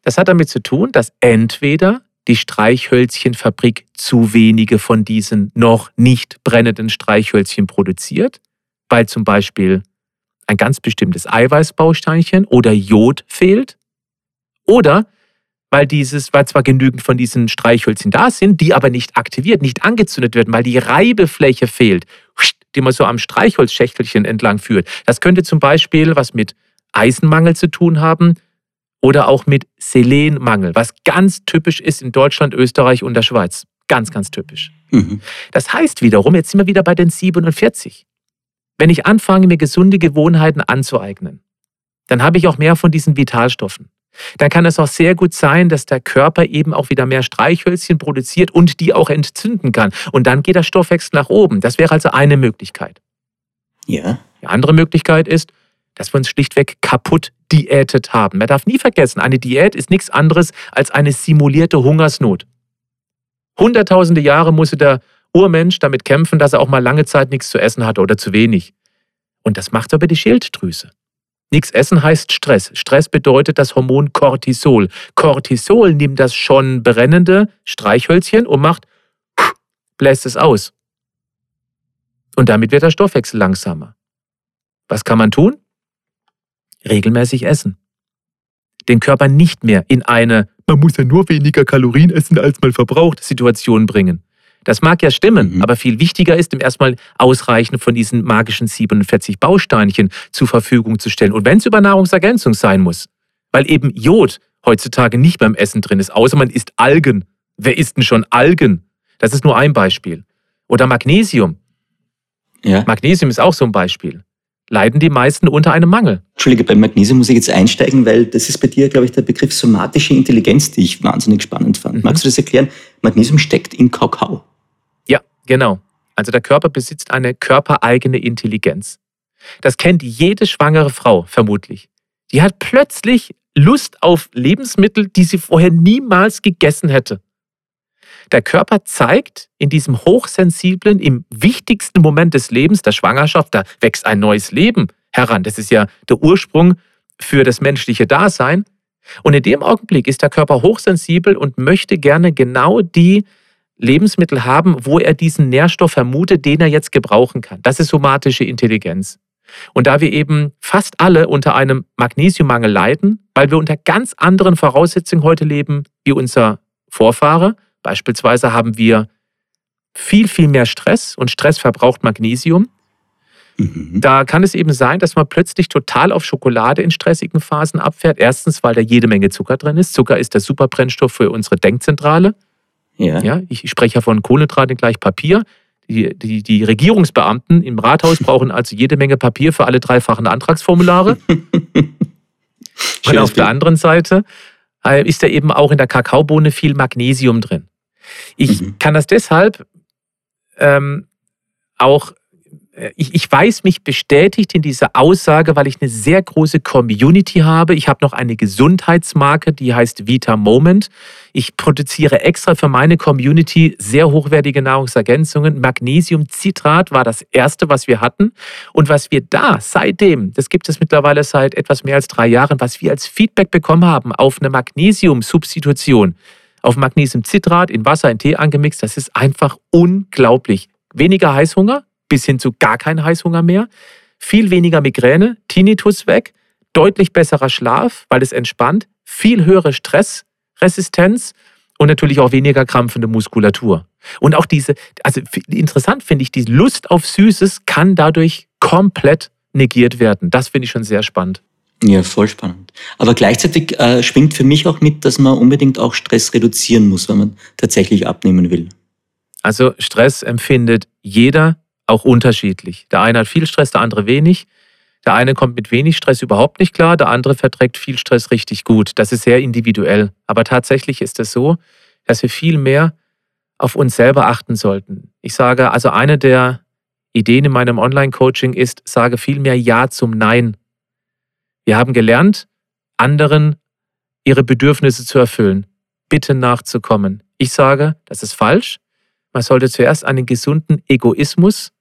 Das hat damit zu tun, dass entweder die Streichhölzchenfabrik zu wenige von diesen noch nicht brennenden Streichhölzchen produziert, weil zum Beispiel ein ganz bestimmtes Eiweißbausteinchen oder Jod fehlt, oder weil dieses, weil zwar genügend von diesen Streichhölzchen da sind, die aber nicht aktiviert, nicht angezündet werden, weil die Reibefläche fehlt, die man so am Streichholzschächtelchen entlang führt. Das könnte zum Beispiel was mit Eisenmangel zu tun haben oder auch mit Selenmangel, was ganz typisch ist in Deutschland, Österreich und der Schweiz. Ganz, ganz typisch. Mhm. Das heißt wiederum, jetzt sind wir wieder bei den 47. Wenn ich anfange, mir gesunde Gewohnheiten anzueignen, dann habe ich auch mehr von diesen Vitalstoffen dann kann es auch sehr gut sein, dass der Körper eben auch wieder mehr Streichhölzchen produziert und die auch entzünden kann. Und dann geht der Stoffwechsel nach oben. Das wäre also eine Möglichkeit. Ja. Die andere Möglichkeit ist, dass wir uns schlichtweg kaputt diätet haben. Man darf nie vergessen, eine Diät ist nichts anderes als eine simulierte Hungersnot. Hunderttausende Jahre musste der Urmensch damit kämpfen, dass er auch mal lange Zeit nichts zu essen hatte oder zu wenig. Und das macht aber die Schilddrüse. Nichts essen heißt Stress. Stress bedeutet das Hormon Cortisol. Cortisol nimmt das schon brennende Streichhölzchen und macht, bläst es aus. Und damit wird der Stoffwechsel langsamer. Was kann man tun? Regelmäßig essen. Den Körper nicht mehr in eine, man muss ja nur weniger Kalorien essen, als man verbraucht, Situation bringen. Das mag ja stimmen, mhm. aber viel wichtiger ist, ihm erstmal ausreichend von diesen magischen 47 Bausteinchen zur Verfügung zu stellen. Und wenn es über Nahrungsergänzung sein muss, weil eben Jod heutzutage nicht beim Essen drin ist, außer man isst Algen. Wer isst denn schon Algen? Das ist nur ein Beispiel. Oder Magnesium. Ja. Magnesium ist auch so ein Beispiel. Leiden die meisten unter einem Mangel. Entschuldige, beim Magnesium muss ich jetzt einsteigen, weil das ist bei dir, glaube ich, der Begriff somatische Intelligenz, die ich wahnsinnig spannend fand. Mhm. Magst du das erklären? Magnesium steckt in Kakao. Genau. Also der Körper besitzt eine körpereigene Intelligenz. Das kennt jede schwangere Frau vermutlich. Die hat plötzlich Lust auf Lebensmittel, die sie vorher niemals gegessen hätte. Der Körper zeigt in diesem hochsensiblen, im wichtigsten Moment des Lebens, der Schwangerschaft, da wächst ein neues Leben heran. Das ist ja der Ursprung für das menschliche Dasein. Und in dem Augenblick ist der Körper hochsensibel und möchte gerne genau die Lebensmittel haben, wo er diesen Nährstoff vermutet, den er jetzt gebrauchen kann. Das ist somatische Intelligenz. Und da wir eben fast alle unter einem Magnesiummangel leiden, weil wir unter ganz anderen Voraussetzungen heute leben wie unser Vorfahre, beispielsweise haben wir viel, viel mehr Stress und Stress verbraucht Magnesium. Mhm. Da kann es eben sein, dass man plötzlich total auf Schokolade in stressigen Phasen abfährt. Erstens, weil da jede Menge Zucker drin ist. Zucker ist der Superbrennstoff für unsere Denkzentrale. Ja. ja ich spreche ja von Kohlenhydraten gleich Papier. Die, die, die Regierungsbeamten im Rathaus brauchen also jede Menge Papier für alle dreifachen Antragsformulare. [LAUGHS] Und auf der anderen Seite äh, ist da eben auch in der Kakaobohne viel Magnesium drin. Ich mhm. kann das deshalb ähm, auch äh, ich, ich weiß mich bestätigt in dieser Aussage, weil ich eine sehr große Community habe. Ich habe noch eine Gesundheitsmarke, die heißt Vita Moment. Ich produziere extra für meine Community sehr hochwertige Nahrungsergänzungen. Magnesiumcitrat war das erste, was wir hatten. Und was wir da seitdem, das gibt es mittlerweile seit etwas mehr als drei Jahren, was wir als Feedback bekommen haben auf eine Magnesiumsubstitution, auf Magnesiumcitrat in Wasser, in Tee angemixt, das ist einfach unglaublich. Weniger Heißhunger, bis hin zu gar keinen Heißhunger mehr, viel weniger Migräne, Tinnitus weg, deutlich besserer Schlaf, weil es entspannt, viel höhere Stressresistenz und natürlich auch weniger krampfende Muskulatur. Und auch diese, also interessant finde ich, die Lust auf Süßes kann dadurch komplett negiert werden. Das finde ich schon sehr spannend. Ja, voll spannend. Aber gleichzeitig äh, schwingt für mich auch mit, dass man unbedingt auch Stress reduzieren muss, wenn man tatsächlich abnehmen will. Also Stress empfindet jeder auch unterschiedlich. Der eine hat viel Stress, der andere wenig. Der eine kommt mit wenig Stress überhaupt nicht klar, der andere verträgt viel Stress richtig gut. Das ist sehr individuell. Aber tatsächlich ist es so, dass wir viel mehr auf uns selber achten sollten. Ich sage, also eine der Ideen in meinem Online-Coaching ist, sage viel mehr Ja zum Nein. Wir haben gelernt, anderen ihre Bedürfnisse zu erfüllen. Bitte nachzukommen. Ich sage, das ist falsch. Man sollte zuerst einen gesunden Egoismus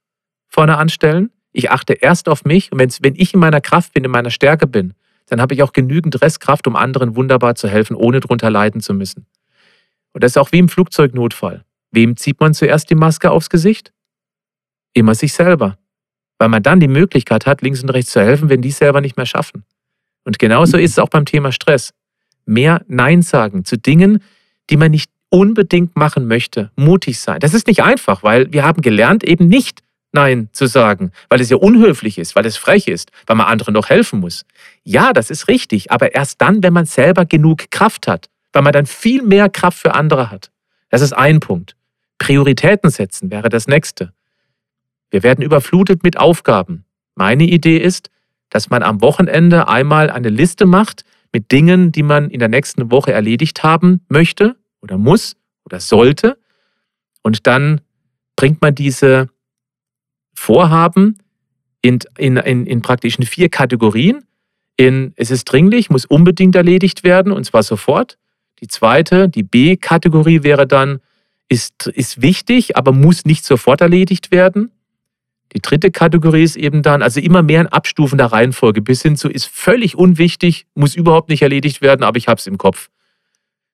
vorne anstellen. Ich achte erst auf mich und wenn ich in meiner Kraft bin, in meiner Stärke bin, dann habe ich auch genügend Restkraft, um anderen wunderbar zu helfen, ohne drunter leiden zu müssen. Und das ist auch wie im Flugzeugnotfall. Wem zieht man zuerst die Maske aufs Gesicht? Immer sich selber. Weil man dann die Möglichkeit hat, links und rechts zu helfen, wenn die es selber nicht mehr schaffen. Und genauso ist es auch beim Thema Stress. Mehr Nein sagen zu Dingen, die man nicht unbedingt machen möchte. Mutig sein. Das ist nicht einfach, weil wir haben gelernt, eben nicht Nein zu sagen, weil es ja unhöflich ist, weil es frech ist, weil man anderen noch helfen muss. Ja, das ist richtig, aber erst dann, wenn man selber genug Kraft hat, weil man dann viel mehr Kraft für andere hat. Das ist ein Punkt. Prioritäten setzen wäre das nächste. Wir werden überflutet mit Aufgaben. Meine Idee ist, dass man am Wochenende einmal eine Liste macht mit Dingen, die man in der nächsten Woche erledigt haben möchte oder muss oder sollte. Und dann bringt man diese Vorhaben in, in, in, in praktischen vier Kategorien. In, es ist dringlich, muss unbedingt erledigt werden und zwar sofort. Die zweite, die B-Kategorie wäre dann, ist, ist wichtig, aber muss nicht sofort erledigt werden. Die dritte Kategorie ist eben dann, also immer mehr in abstufender Reihenfolge, bis hin zu ist völlig unwichtig, muss überhaupt nicht erledigt werden, aber ich habe es im Kopf.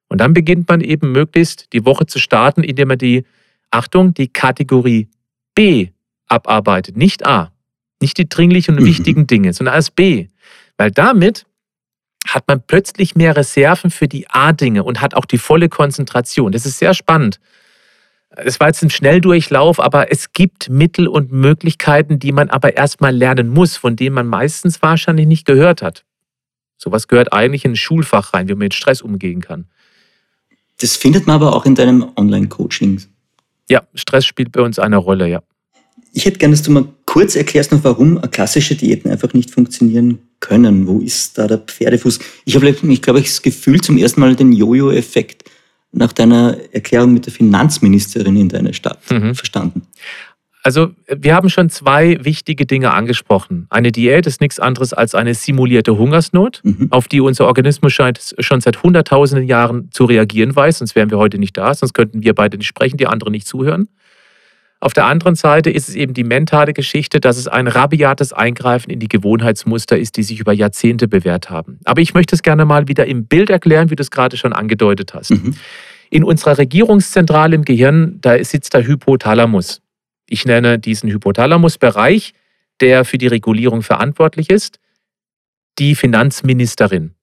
Und dann beginnt man eben möglichst die Woche zu starten, indem man die, Achtung, die Kategorie B abarbeitet, nicht A. Nicht die dringlichen und mhm. wichtigen Dinge, sondern als B. Weil damit hat man plötzlich mehr Reserven für die A-Dinge und hat auch die volle Konzentration. Das ist sehr spannend. Es war jetzt ein Schnelldurchlauf, aber es gibt Mittel und Möglichkeiten, die man aber erstmal lernen muss, von denen man meistens wahrscheinlich nicht gehört hat. Sowas gehört eigentlich in ein Schulfach rein, wie man mit Stress umgehen kann. Das findet man aber auch in deinem Online-Coaching. Ja, Stress spielt bei uns eine Rolle, ja. Ich hätte gerne, dass du mal kurz erklärst noch, warum klassische Diäten einfach nicht funktionieren können. Wo ist da der Pferdefuß? Ich habe, ich glaube, ich das Gefühl zum ersten Mal den Jojo-Effekt nach deiner Erklärung mit der Finanzministerin in deiner Stadt mhm. verstanden. Also wir haben schon zwei wichtige Dinge angesprochen. Eine Diät ist nichts anderes als eine simulierte Hungersnot, mhm. auf die unser Organismus schon seit hunderttausenden Jahren zu reagieren weiß, sonst wären wir heute nicht da, sonst könnten wir beide nicht sprechen, die anderen nicht zuhören. Auf der anderen Seite ist es eben die mentale Geschichte, dass es ein rabiates Eingreifen in die Gewohnheitsmuster ist, die sich über Jahrzehnte bewährt haben. Aber ich möchte es gerne mal wieder im Bild erklären, wie du es gerade schon angedeutet hast. Mhm. In unserer Regierungszentrale im Gehirn, da sitzt der Hypothalamus. Ich nenne diesen Hypothalamusbereich, der für die Regulierung verantwortlich ist, die Finanzministerin.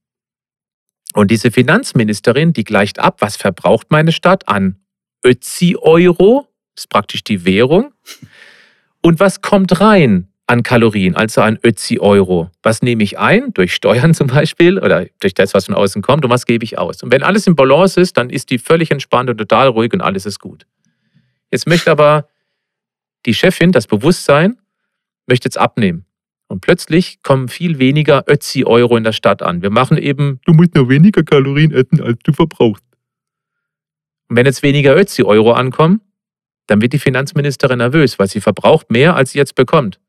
Und diese Finanzministerin, die gleicht ab, was verbraucht meine Stadt an Ötzi-Euro ist praktisch die Währung. Und was kommt rein an Kalorien, also an Ötzi-Euro? Was nehme ich ein? Durch Steuern [LAUGHS] zum Beispiel oder durch das, was von außen kommt und was gebe ich aus? Und wenn alles im Balance ist, dann ist die völlig entspannt und total ruhig und alles ist gut. Jetzt möchte aber die Chefin, das Bewusstsein, möchte jetzt abnehmen. Und plötzlich kommen viel weniger Ötzi-Euro in der Stadt an. Wir machen eben, du musst nur weniger Kalorien essen, als du verbrauchst. Und wenn jetzt weniger Ötzi-Euro ankommen, dann wird die Finanzministerin nervös, weil sie verbraucht mehr, als sie jetzt bekommt.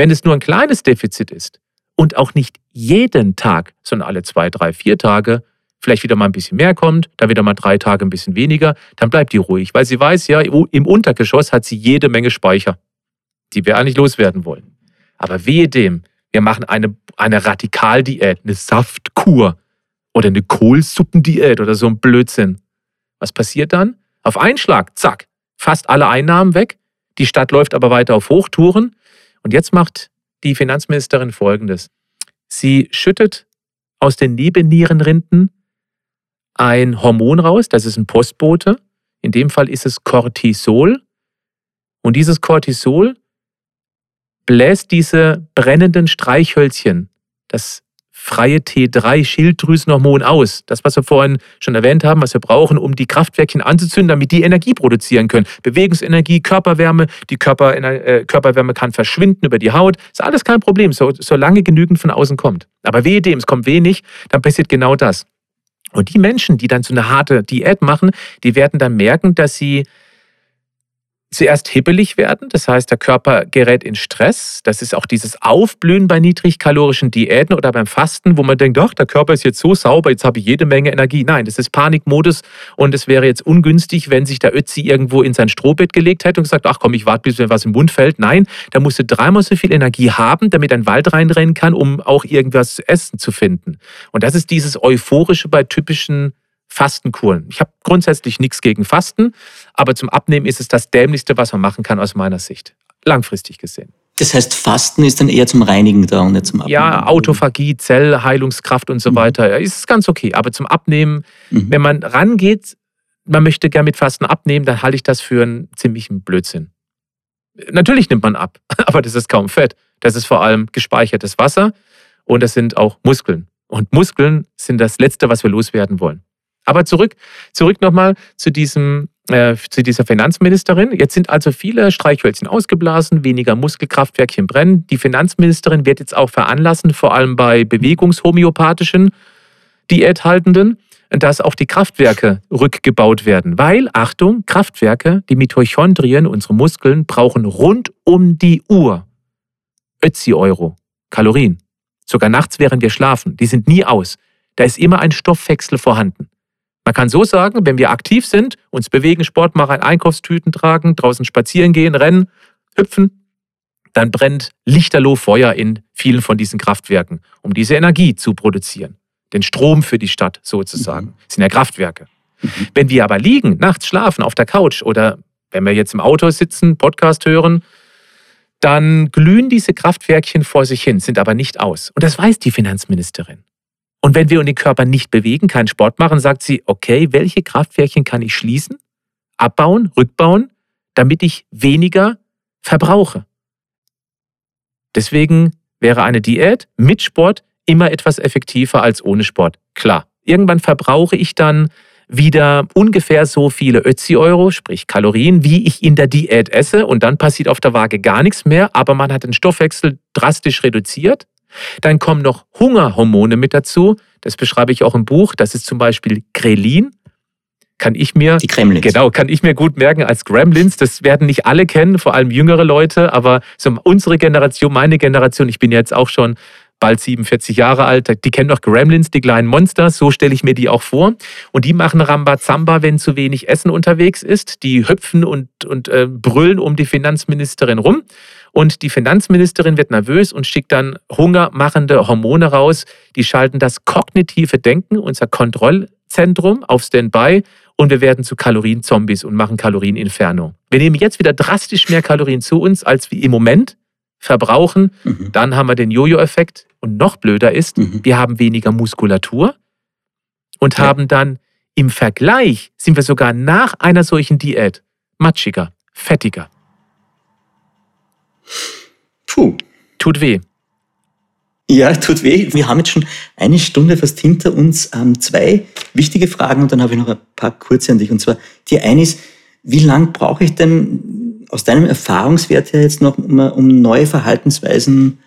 Wenn es nur ein kleines Defizit ist und auch nicht jeden Tag, sondern alle zwei, drei, vier Tage, vielleicht wieder mal ein bisschen mehr kommt, dann wieder mal drei Tage ein bisschen weniger, dann bleibt die ruhig, weil sie weiß, ja, im Untergeschoss hat sie jede Menge Speicher, die wir eigentlich loswerden wollen. Aber wehe dem, wir machen eine, eine Radikaldiät, eine Saftkur oder eine Kohlsuppendiät oder so ein Blödsinn. Was passiert dann? Auf einen Schlag, zack, fast alle Einnahmen weg. Die Stadt läuft aber weiter auf Hochtouren. Und jetzt macht die Finanzministerin Folgendes. Sie schüttet aus den Nebennierenrinden ein Hormon raus, das ist ein Postbote. In dem Fall ist es Cortisol. Und dieses Cortisol bläst diese brennenden Streichhölzchen, das freie T3-Schilddrüsenhormon aus. Das, was wir vorhin schon erwähnt haben, was wir brauchen, um die Kraftwerkchen anzuzünden, damit die Energie produzieren können. Bewegungsenergie, Körperwärme, die Körper, äh, Körperwärme kann verschwinden über die Haut. Ist alles kein Problem, so, solange genügend von außen kommt. Aber wehe dem, es kommt wenig, dann passiert genau das. Und die Menschen, die dann so eine harte Diät machen, die werden dann merken, dass sie zuerst hibbelig werden, das heißt, der Körper gerät in Stress. Das ist auch dieses Aufblühen bei niedrigkalorischen Diäten oder beim Fasten, wo man denkt, ach, der Körper ist jetzt so sauber, jetzt habe ich jede Menge Energie. Nein, das ist Panikmodus und es wäre jetzt ungünstig, wenn sich der Ötzi irgendwo in sein Strohbett gelegt hätte und gesagt, ach komm, ich warte, bis mir was im Mund fällt. Nein, da musst du dreimal so viel Energie haben, damit ein Wald reinrennen kann, um auch irgendwas zu essen zu finden. Und das ist dieses Euphorische bei typischen Fastenkuren. Ich habe grundsätzlich nichts gegen Fasten, aber zum Abnehmen ist es das Dämlichste, was man machen kann aus meiner Sicht. Langfristig gesehen. Das heißt, Fasten ist dann eher zum Reinigen da und nicht zum Abnehmen. Ja, Autophagie, Zellheilungskraft und so mhm. weiter. Ist ganz okay. Aber zum Abnehmen, mhm. wenn man rangeht, man möchte gern mit Fasten abnehmen, dann halte ich das für einen ziemlichen Blödsinn. Natürlich nimmt man ab, [LAUGHS] aber das ist kaum Fett. Das ist vor allem gespeichertes Wasser und das sind auch Muskeln. Und Muskeln sind das Letzte, was wir loswerden wollen. Aber zurück, zurück nochmal zu, diesem, äh, zu dieser Finanzministerin. Jetzt sind also viele Streichhölzchen ausgeblasen, weniger Muskelkraftwerkchen brennen. Die Finanzministerin wird jetzt auch veranlassen, vor allem bei bewegungshomöopathischen Diäthaltenden, dass auch die Kraftwerke rückgebaut werden. Weil, Achtung, Kraftwerke, die Mitochondrien, unsere Muskeln, brauchen rund um die Uhr Ötzi-Euro, Kalorien. Sogar nachts, während wir schlafen. Die sind nie aus. Da ist immer ein Stoffwechsel vorhanden. Man kann so sagen, wenn wir aktiv sind, uns bewegen, Sport machen, Einkaufstüten tragen, draußen spazieren gehen, rennen, hüpfen, dann brennt lichterloh Feuer in vielen von diesen Kraftwerken, um diese Energie zu produzieren. Den Strom für die Stadt sozusagen. Mhm. Das sind ja Kraftwerke. Mhm. Wenn wir aber liegen, nachts schlafen auf der Couch oder wenn wir jetzt im Auto sitzen, Podcast hören, dann glühen diese Kraftwerkchen vor sich hin, sind aber nicht aus. Und das weiß die Finanzministerin. Und wenn wir den Körper nicht bewegen, keinen Sport machen, sagt sie, okay, welche Kraftwerkchen kann ich schließen, abbauen, rückbauen, damit ich weniger verbrauche. Deswegen wäre eine Diät mit Sport immer etwas effektiver als ohne Sport. Klar, irgendwann verbrauche ich dann wieder ungefähr so viele Ötzi-Euro, sprich Kalorien, wie ich in der Diät esse und dann passiert auf der Waage gar nichts mehr, aber man hat den Stoffwechsel drastisch reduziert dann kommen noch Hungerhormone mit dazu. Das beschreibe ich auch im Buch. Das ist zum Beispiel Grelin. Kann ich mir, die Gremlins. Genau, kann ich mir gut merken als Gremlins. Das werden nicht alle kennen, vor allem jüngere Leute, aber so unsere Generation, meine Generation, ich bin jetzt auch schon bald 47 Jahre alt, die kennen doch Gremlins, die kleinen Monster, so stelle ich mir die auch vor. Und die machen Rambazamba, wenn zu wenig Essen unterwegs ist. Die hüpfen und, und äh, brüllen um die Finanzministerin rum. Und die Finanzministerin wird nervös und schickt dann hungermachende Hormone raus. Die schalten das kognitive Denken, unser Kontrollzentrum, auf Standby und wir werden zu Kalorienzombies und machen Kalorieninferno. Wir nehmen jetzt wieder drastisch mehr Kalorien zu uns, als wir im Moment verbrauchen. Mhm. Dann haben wir den Jojo-Effekt. Und noch blöder ist, mhm. wir haben weniger Muskulatur und ja. haben dann im Vergleich, sind wir sogar nach einer solchen Diät matschiger, fettiger. Puh. Tut weh. Ja, tut weh. Wir haben jetzt schon eine Stunde fast hinter uns. Ähm, zwei wichtige Fragen und dann habe ich noch ein paar kurze an dich. Und zwar, die eine ist, wie lang brauche ich denn aus deinem Erfahrungswert her jetzt noch, um, um neue Verhaltensweisen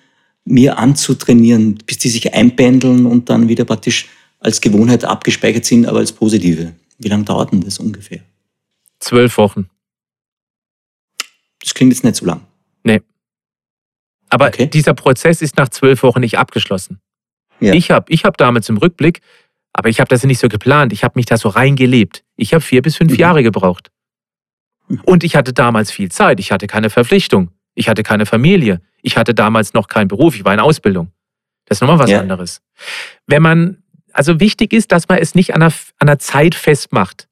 mir anzutrainieren, bis die sich einpendeln und dann wieder praktisch als Gewohnheit abgespeichert sind, aber als positive? Wie lange dauert denn das ungefähr? Zwölf Wochen. Das klingt jetzt nicht so lang. Nee. Aber okay. dieser Prozess ist nach zwölf Wochen nicht abgeschlossen. Ja. Ich habe ich hab damals im Rückblick, aber ich habe das nicht so geplant, ich habe mich da so reingelebt. Ich habe vier bis fünf mhm. Jahre gebraucht. Mhm. Und ich hatte damals viel Zeit, ich hatte keine Verpflichtung, ich hatte keine Familie, ich hatte damals noch keinen Beruf, ich war in Ausbildung. Das ist nochmal was ja. anderes. Wenn man, also wichtig ist, dass man es nicht an einer, an einer Zeit festmacht.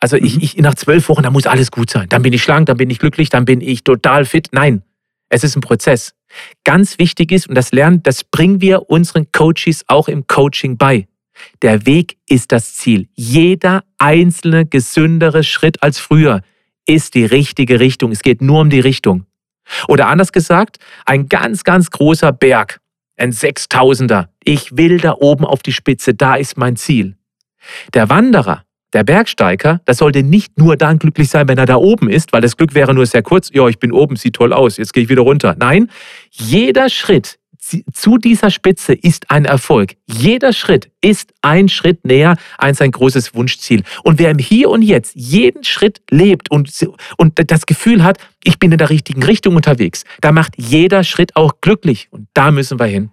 Also mhm. ich, ich, nach zwölf Wochen, da muss alles gut sein. Dann bin ich schlank, dann bin ich glücklich, dann bin ich total fit. Nein, es ist ein Prozess. Ganz wichtig ist, und das lernen, das bringen wir unseren Coaches auch im Coaching bei. Der Weg ist das Ziel. Jeder einzelne gesündere Schritt als früher ist die richtige Richtung. Es geht nur um die Richtung. Oder anders gesagt, ein ganz, ganz großer Berg, ein Sechstausender. Ich will da oben auf die Spitze, da ist mein Ziel. Der Wanderer, der Bergsteiger, das sollte nicht nur dann glücklich sein, wenn er da oben ist, weil das Glück wäre nur sehr kurz, ja, ich bin oben, sieht toll aus, jetzt gehe ich wieder runter. Nein, jeder Schritt zu dieser Spitze ist ein Erfolg. Jeder Schritt ist ein Schritt näher an sein großes Wunschziel. Und wer im Hier und Jetzt jeden Schritt lebt und, und das Gefühl hat, ich bin in der richtigen Richtung unterwegs, da macht jeder Schritt auch glücklich. Und da müssen wir hin.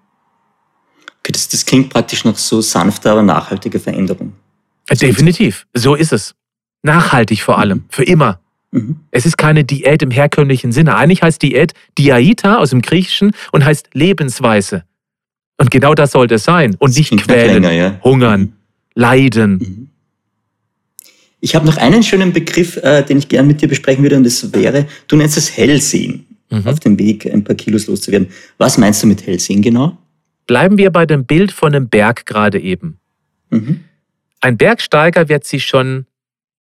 Okay, das, das klingt praktisch nach so sanfter, aber nachhaltiger Veränderung. Definitiv, so ist es. Nachhaltig vor allem, mhm. für immer. Mhm. Es ist keine Diät im herkömmlichen Sinne. Eigentlich heißt Diät Diaita aus dem Griechischen und heißt Lebensweise. Und genau das sollte es sein. Und nicht quälen, länger, ja. hungern, mhm. leiden. Mhm. Ich habe noch einen schönen Begriff, äh, den ich gerne mit dir besprechen würde, und das wäre, du nennst es Hellsehen, mhm. auf dem Weg ein paar Kilos loszuwerden. Was meinst du mit Hellsehen genau? Bleiben wir bei dem Bild von einem Berg gerade eben. Mhm. Ein Bergsteiger wird sich schon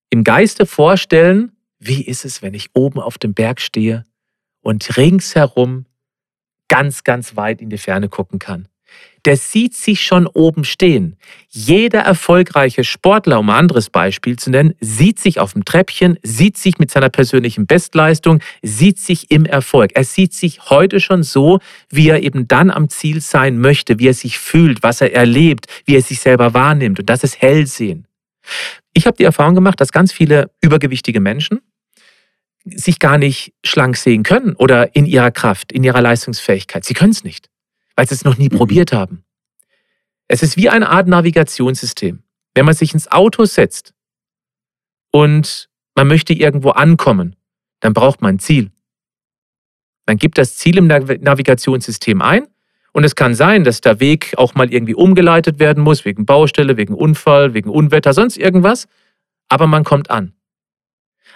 im Geiste vorstellen, wie ist es, wenn ich oben auf dem Berg stehe und ringsherum ganz, ganz weit in die Ferne gucken kann. Der sieht sich schon oben stehen. Jeder erfolgreiche Sportler, um ein anderes Beispiel zu nennen, sieht sich auf dem Treppchen, sieht sich mit seiner persönlichen Bestleistung, sieht sich im Erfolg. Er sieht sich heute schon so, wie er eben dann am Ziel sein möchte, wie er sich fühlt, was er erlebt, wie er sich selber wahrnimmt. Und das ist Hellsehen. Ich habe die Erfahrung gemacht, dass ganz viele übergewichtige Menschen sich gar nicht schlank sehen können oder in ihrer Kraft, in ihrer Leistungsfähigkeit. Sie können es nicht, weil sie es noch nie mhm. probiert haben. Es ist wie eine Art Navigationssystem. Wenn man sich ins Auto setzt und man möchte irgendwo ankommen, dann braucht man ein Ziel. Man gibt das Ziel im Navigationssystem ein und es kann sein, dass der Weg auch mal irgendwie umgeleitet werden muss, wegen Baustelle, wegen Unfall, wegen Unwetter, sonst irgendwas. Aber man kommt an.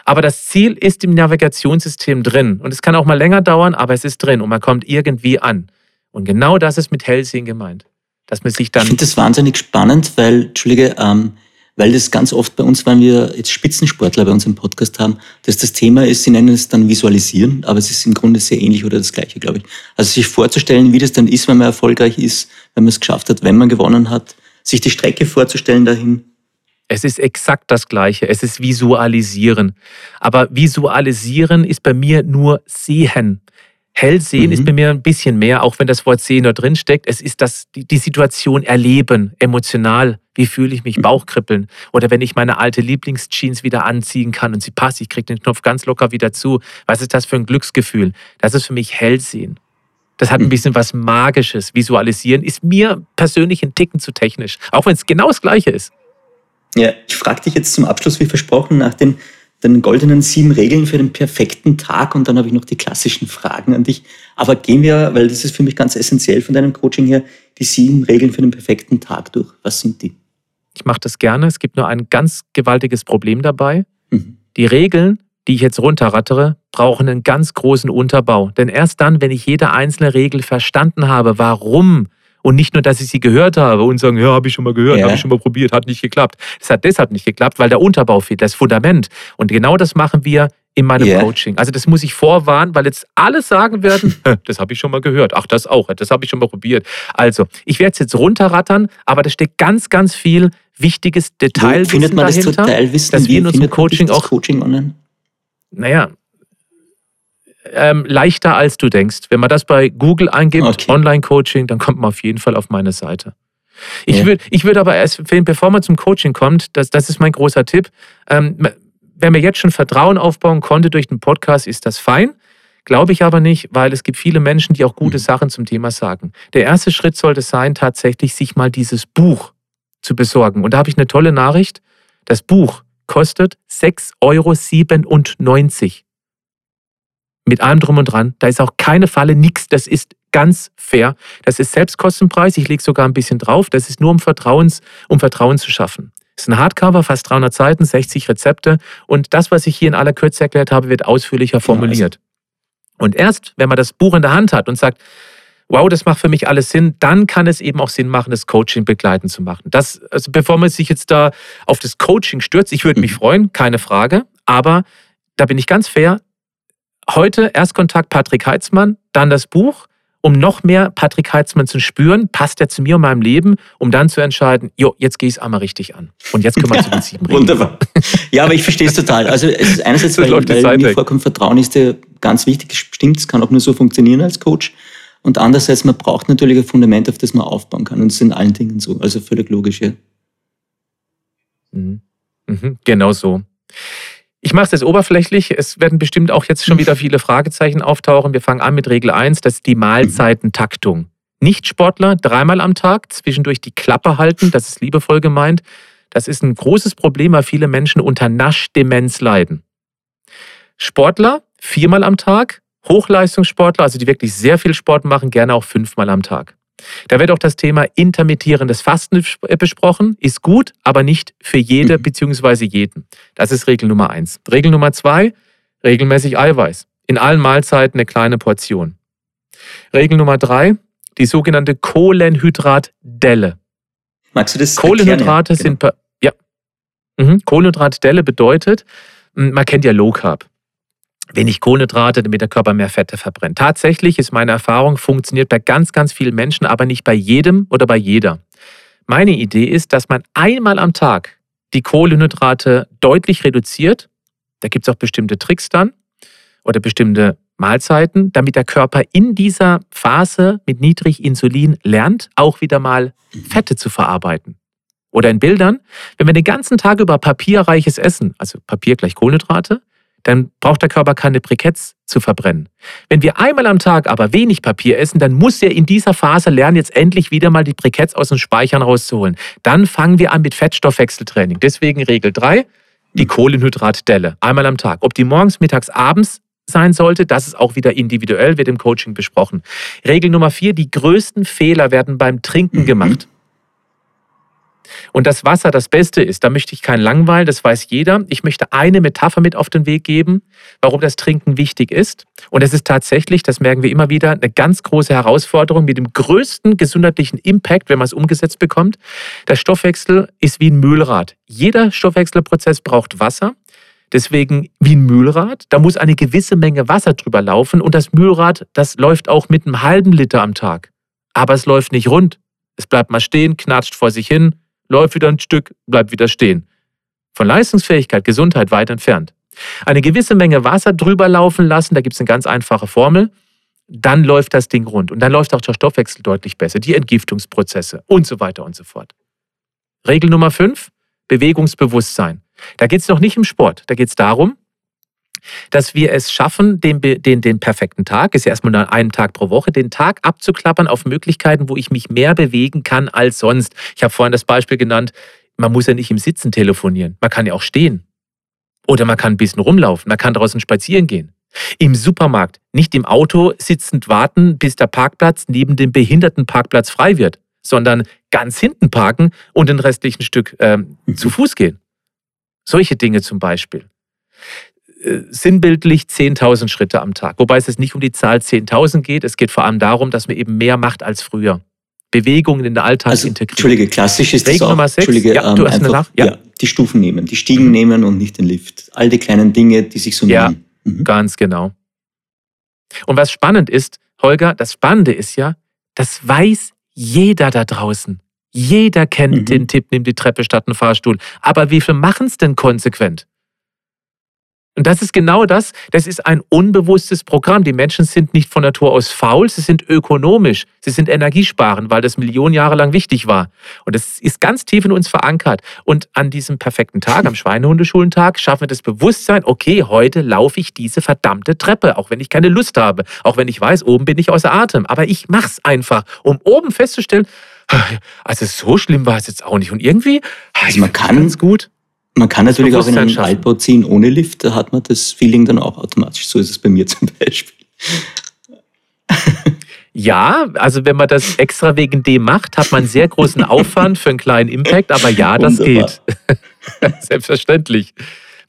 Aber das Ziel ist im Navigationssystem drin. Und es kann auch mal länger dauern, aber es ist drin und man kommt irgendwie an. Und genau das ist mit Hellsehen gemeint. Dass man sich dann. Ich finde das wahnsinnig spannend, weil, Entschuldige, ähm, weil das ganz oft bei uns, wenn wir jetzt Spitzensportler bei uns im Podcast haben, dass das Thema ist, sie nennen es dann Visualisieren, aber es ist im Grunde sehr ähnlich oder das Gleiche, glaube ich. Also sich vorzustellen, wie das dann ist, wenn man erfolgreich ist, wenn man es geschafft hat, wenn man gewonnen hat, sich die Strecke vorzustellen dahin, es ist exakt das Gleiche. Es ist Visualisieren. Aber Visualisieren ist bei mir nur Sehen. Hellsehen mhm. ist bei mir ein bisschen mehr, auch wenn das Wort Sehen da drin steckt. Es ist das, die, die Situation erleben, emotional. Wie fühle ich mich? Mhm. Bauchkribbeln. Oder wenn ich meine alte Lieblingsjeans wieder anziehen kann und sie passt, ich kriege den Knopf ganz locker wieder zu. Was ist das für ein Glücksgefühl? Das ist für mich Hellsehen. Das hat ein mhm. bisschen was Magisches. Visualisieren ist mir persönlich ein Ticken zu technisch. Auch wenn es genau das Gleiche ist. Ja, ich frage dich jetzt zum Abschluss, wie versprochen, nach den, den goldenen sieben Regeln für den perfekten Tag und dann habe ich noch die klassischen Fragen an dich. Aber gehen wir, weil das ist für mich ganz essentiell von deinem Coaching her, die sieben Regeln für den perfekten Tag durch. Was sind die? Ich mache das gerne. Es gibt nur ein ganz gewaltiges Problem dabei. Mhm. Die Regeln, die ich jetzt runterrattere, brauchen einen ganz großen Unterbau. Denn erst dann, wenn ich jede einzelne Regel verstanden habe, warum und nicht nur, dass ich sie gehört habe und sagen, ja, habe ich schon mal gehört, ja. habe ich schon mal probiert, hat nicht geklappt. Das hat deshalb nicht geklappt, weil der Unterbau fehlt, das Fundament. Und genau das machen wir in meinem yeah. Coaching. Also das muss ich vorwarnen, weil jetzt alle sagen werden, [LAUGHS] das habe ich schon mal gehört. Ach, das auch, das habe ich schon mal probiert. Also, ich werde es jetzt runterrattern, aber da steckt ganz, ganz viel wichtiges Detailwissen Wo findet man dahinter, das Detailwissen? Dass wir in unserem Coaching auch... Coaching online? Naja, ähm, leichter als du denkst. Wenn man das bei Google eingibt, okay. Online-Coaching, dann kommt man auf jeden Fall auf meine Seite. Ich ja. würde ich würd aber erst, bevor man zum Coaching kommt, das, das ist mein großer Tipp, ähm, wenn man jetzt schon Vertrauen aufbauen konnte durch den Podcast, ist das fein. Glaube ich aber nicht, weil es gibt viele Menschen, die auch gute mhm. Sachen zum Thema sagen. Der erste Schritt sollte sein, tatsächlich sich mal dieses Buch zu besorgen. Und da habe ich eine tolle Nachricht. Das Buch kostet 6,97 Euro mit allem drum und dran. Da ist auch keine Falle, nichts. Das ist ganz fair. Das ist Selbstkostenpreis. Ich lege sogar ein bisschen drauf. Das ist nur um, Vertrauens, um Vertrauen zu schaffen. Das ist ein Hardcover, fast 300 Seiten, 60 Rezepte. Und das, was ich hier in aller Kürze erklärt habe, wird ausführlicher formuliert. Und erst, wenn man das Buch in der Hand hat und sagt, wow, das macht für mich alles Sinn, dann kann es eben auch Sinn machen, das Coaching begleitend zu machen. Das, also bevor man sich jetzt da auf das Coaching stürzt, ich würde mich mhm. freuen, keine Frage, aber da bin ich ganz fair, heute Erstkontakt Patrick Heitzmann, dann das Buch, um noch mehr Patrick Heitzmann zu spüren, passt er zu mir und meinem Leben, um dann zu entscheiden, jo, jetzt gehe ich es einmal richtig an. Und jetzt können wir zu den sieben [LAUGHS] reden. Wunderbar. Ja, aber ich verstehe es total. Also es ist einerseits, [LAUGHS] weil, weil mir vorkommt, Vertrauen ist dir ganz wichtig. Stimmt, es kann auch nur so funktionieren als Coach. Und andererseits, man braucht natürlich ein Fundament, auf das man aufbauen kann. Und das ist in allen Dingen so. Also völlig logisch, ja. Mhm. Mhm, genau so. Ich mache es jetzt oberflächlich. Es werden bestimmt auch jetzt schon wieder viele Fragezeichen auftauchen. Wir fangen an mit Regel 1, das ist die Mahlzeitentaktung. Nicht-Sportler dreimal am Tag, zwischendurch die Klappe halten, das ist liebevoll gemeint. Das ist ein großes Problem, weil viele Menschen unter Naschdemenz leiden. Sportler viermal am Tag, Hochleistungssportler, also die wirklich sehr viel Sport machen, gerne auch fünfmal am Tag. Da wird auch das Thema intermittierendes Fasten besprochen. Ist gut, aber nicht für jede mhm. bzw. jeden. Das ist Regel Nummer eins. Regel Nummer zwei, regelmäßig Eiweiß. In allen Mahlzeiten eine kleine Portion. Regel Nummer drei, die sogenannte Kohlenhydratdelle. Magst du das Kohlenhydrate erklären? sind, ja. Mhm. Kohlenhydratdelle bedeutet, man kennt ja Low Carb wenig Kohlenhydrate, damit der Körper mehr Fette verbrennt. Tatsächlich ist meine Erfahrung, funktioniert bei ganz, ganz vielen Menschen, aber nicht bei jedem oder bei jeder. Meine Idee ist, dass man einmal am Tag die Kohlenhydrate deutlich reduziert. Da gibt es auch bestimmte Tricks dann oder bestimmte Mahlzeiten, damit der Körper in dieser Phase mit niedrig Insulin lernt, auch wieder mal Fette zu verarbeiten. Oder in Bildern, wenn wir den ganzen Tag über papierreiches Essen, also Papier gleich Kohlenhydrate, dann braucht der Körper keine Briketts zu verbrennen. Wenn wir einmal am Tag aber wenig Papier essen, dann muss er in dieser Phase lernen, jetzt endlich wieder mal die Briketts aus den Speichern rauszuholen. Dann fangen wir an mit Fettstoffwechseltraining. Deswegen Regel 3, die Kohlenhydratdelle. Einmal am Tag. Ob die morgens, mittags, abends sein sollte, das ist auch wieder individuell, wird im Coaching besprochen. Regel Nummer 4, die größten Fehler werden beim Trinken mhm. gemacht und das Wasser das Beste ist, da möchte ich kein Langweil, das weiß jeder. Ich möchte eine Metapher mit auf den Weg geben, warum das Trinken wichtig ist. Und es ist tatsächlich, das merken wir immer wieder, eine ganz große Herausforderung mit dem größten gesundheitlichen Impact, wenn man es umgesetzt bekommt. Der Stoffwechsel ist wie ein Mühlrad. Jeder Stoffwechselprozess braucht Wasser. Deswegen wie ein Mühlrad, da muss eine gewisse Menge Wasser drüber laufen und das Mühlrad, das läuft auch mit einem halben Liter am Tag. Aber es läuft nicht rund. Es bleibt mal stehen, knatscht vor sich hin, läuft wieder ein Stück, bleibt wieder stehen. Von Leistungsfähigkeit, Gesundheit weit entfernt. Eine gewisse Menge Wasser drüber laufen lassen, da gibt es eine ganz einfache Formel, dann läuft das Ding rund. Und dann läuft auch der Stoffwechsel deutlich besser, die Entgiftungsprozesse und so weiter und so fort. Regel Nummer 5, Bewegungsbewusstsein. Da geht es noch nicht im Sport, da geht es darum, dass wir es schaffen, den, den, den perfekten Tag, ist ja erstmal nur einen Tag pro Woche, den Tag abzuklappern auf Möglichkeiten, wo ich mich mehr bewegen kann als sonst. Ich habe vorhin das Beispiel genannt, man muss ja nicht im Sitzen telefonieren, man kann ja auch stehen. Oder man kann ein bisschen rumlaufen, man kann draußen spazieren gehen. Im Supermarkt, nicht im Auto sitzend warten, bis der Parkplatz neben dem Behindertenparkplatz frei wird, sondern ganz hinten parken und den restlichen Stück äh, zu Fuß gehen. Solche Dinge zum Beispiel. Äh, sinnbildlich 10.000 Schritte am Tag. Wobei es jetzt nicht um die Zahl 10.000 geht. Es geht vor allem darum, dass man eben mehr macht als früher. Bewegungen in den Alltag also, integrieren. Entschuldige, klassisch ist Regel das auch, Nummer 6. Entschuldige, ja, du ähm, hast einfach, ja. ja. die Stufen nehmen, die Stiegen mhm. nehmen und nicht den Lift. All die kleinen Dinge, die sich so ja, nehmen. Mhm. Ganz genau. Und was spannend ist, Holger, das Spannende ist ja, das weiß jeder da draußen. Jeder kennt mhm. den Tipp, nimm die Treppe statt einen Fahrstuhl. Aber wie viele machen es denn konsequent? Und das ist genau das. Das ist ein unbewusstes Programm. Die Menschen sind nicht von Natur aus faul, sie sind ökonomisch, sie sind energiesparend, weil das Millionen Jahre lang wichtig war. Und das ist ganz tief in uns verankert. Und an diesem perfekten Tag, am Schweinehundeschulentag, schaffen wir das Bewusstsein, okay, heute laufe ich diese verdammte Treppe, auch wenn ich keine Lust habe, auch wenn ich weiß, oben bin ich außer Atem. Aber ich mach's einfach, um oben festzustellen, also so schlimm war es jetzt auch nicht. Und irgendwie, also man kann ganz gut. Man kann natürlich auch in einen schaffen. Altbau ziehen ohne Lift, da hat man das Feeling dann auch automatisch. So ist es bei mir [LAUGHS] zum Beispiel. Ja, also wenn man das extra wegen dem macht, hat man einen sehr großen Aufwand für einen kleinen Impact, aber ja, das Wunderbar. geht. [LAUGHS] Selbstverständlich.